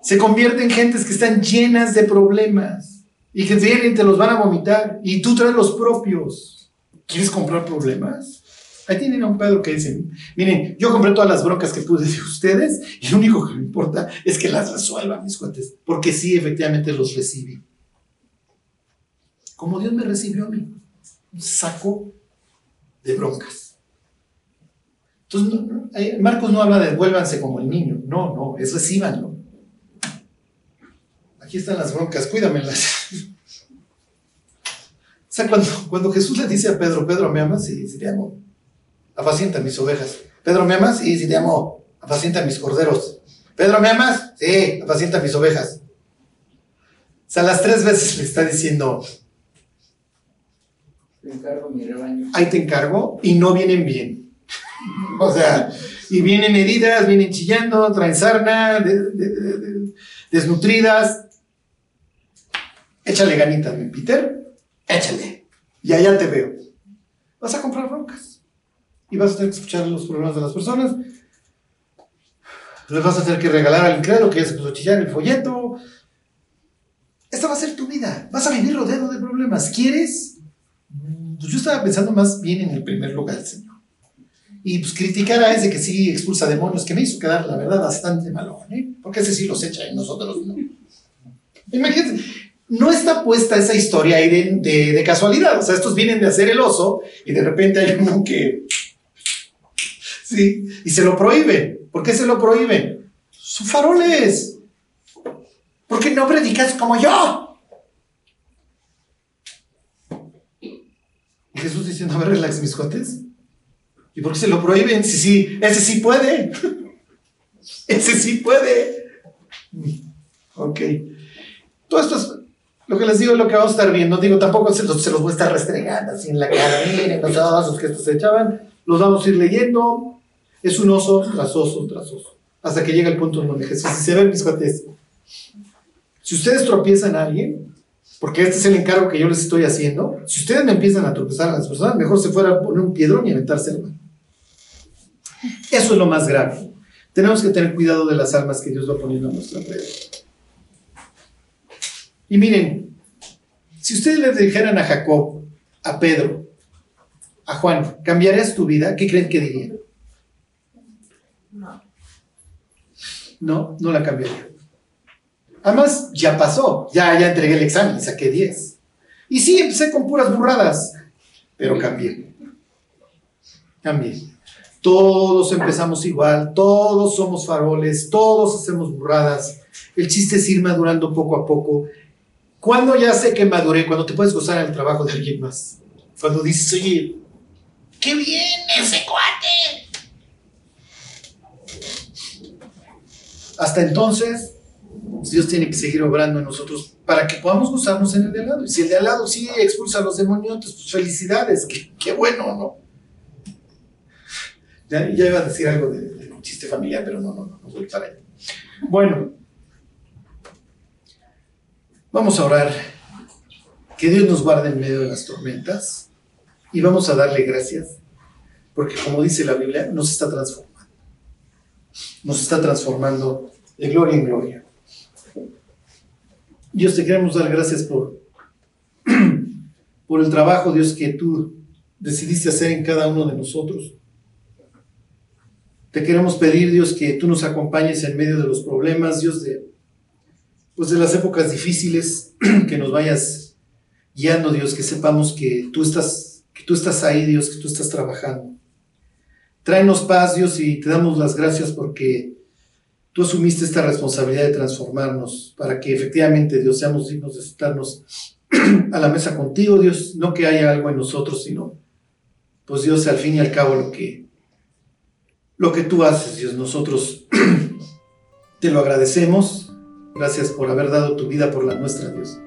Se convierte en gentes que están llenas de problemas y que vienen te los van a vomitar y tú traes los propios. ¿Quieres comprar problemas? Ahí tienen a un Pedro que dice, miren, yo compré todas las broncas que pude de ustedes y lo único que me importa es que las resuelvan mis cuates, porque sí, efectivamente los recibí. Como Dios me recibió a mí, un saco de broncas. Entonces, eh, Marcos no habla de vuélvanse como el niño, no, no, es recíbanlo. Aquí están las broncas, cuídamelas. O sea, cuando, cuando Jesús le dice a Pedro, Pedro, ¿me amas? Sí, sí te amo. Apacienta mis ovejas. Pedro, ¿me amas? Sí, sí te amo. Apacienta mis corderos. Pedro, ¿me amas? Sí, apacienta mis ovejas. O sea, las tres veces le está diciendo, te encargo mi rebaño. Ahí te encargo y no vienen bien. o sea, y vienen heridas, vienen chillando, traen sarna, desnutridas. Échale ganita, Peter échale. Y allá te veo. Vas a comprar broncas. y vas a tener que escuchar los problemas de las personas. Les vas a tener que regalar al incrédulo que ya se puso a chillar el folleto. Esta va a ser tu vida. Vas a vivir rodeado de problemas. ¿Quieres? Pues yo estaba pensando más bien en el primer lugar, Señor. Y pues criticar a ese que sí expulsa demonios, que me hizo quedar, la verdad, bastante malo, ¿eh? Porque ese sí los echa y nosotros no. Imagínate, no está puesta esa historia ahí de, de, casualidad. O sea, estos vienen de hacer el oso y de repente hay uno que. Sí, y se lo prohíbe. ¿Por qué se lo prohíbe? Son faroles. ¿Por qué no predicas como yo? Y Jesús diciendo, a ver, relax mis cuates. ¿Y por qué se lo prohíben? Sí, sí, ese sí puede. ese sí puede. Ok. Todo esto es, lo que les digo es lo que vamos a estar viendo. Digo, tampoco se los, se voy a estar restregando así en la cara. Miren los osos que estos se echaban. Los vamos a ir leyendo. Es un oso tras oso tras oso. Hasta que llega el punto en donde Jesús dice, ven mis cuates. Si ustedes tropiezan a alguien, porque este es el encargo que yo les estoy haciendo, si ustedes me empiezan a tropezar a las personas, mejor se fuera a poner un piedrón y aventarse el mano. Eso es lo más grave. Tenemos que tener cuidado de las almas que Dios va poniendo a nuestro alrededor. Y miren, si ustedes le dijeran a Jacob, a Pedro, a Juan, ¿cambiarías tu vida? ¿Qué creen que dirían? No. No, no la cambiaría. Además, ya pasó, ya, ya entregué el examen, saqué 10. Y sí, empecé con puras burradas, pero cambié. Cambié. Todos empezamos igual, todos somos faroles, todos hacemos burradas. El chiste es ir madurando poco a poco. Cuando ya sé que maduré, cuando te puedes gozar el trabajo de alguien más. Cuando dices, oye, ¡qué bien ese cuate! Hasta entonces, Dios tiene que seguir obrando en nosotros para que podamos gozarnos en el de al lado. Y si el de al lado sí expulsa a los demonios, pues felicidades, qué, qué bueno, ¿no? Ya, ya, iba a decir algo de, de, un chiste familiar, pero no, no, no, no voy para allá. Bueno, vamos a orar. Que Dios nos guarde en medio de las tormentas y vamos a darle gracias, porque como dice la Biblia, nos está transformando. Nos está transformando de gloria en gloria. Dios, te queremos dar gracias por, por el trabajo, Dios, que tú decidiste hacer en cada uno de nosotros. Te queremos pedir, Dios, que tú nos acompañes en medio de los problemas, Dios, de, pues de las épocas difíciles, que nos vayas guiando, Dios, que sepamos que tú estás, que tú estás ahí, Dios, que tú estás trabajando. Tráenos paz, Dios, y te damos las gracias porque tú asumiste esta responsabilidad de transformarnos para que efectivamente, Dios, seamos dignos de sentarnos a la mesa contigo, Dios, no que haya algo en nosotros, sino, pues Dios, al fin y al cabo, lo que, lo que tú haces, Dios, nosotros te lo agradecemos. Gracias por haber dado tu vida por la nuestra, Dios.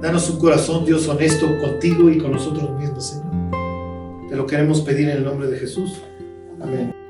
Danos un corazón, Dios, honesto contigo y con nosotros mismos, Señor. Te lo queremos pedir en el nombre de Jesús. Amén.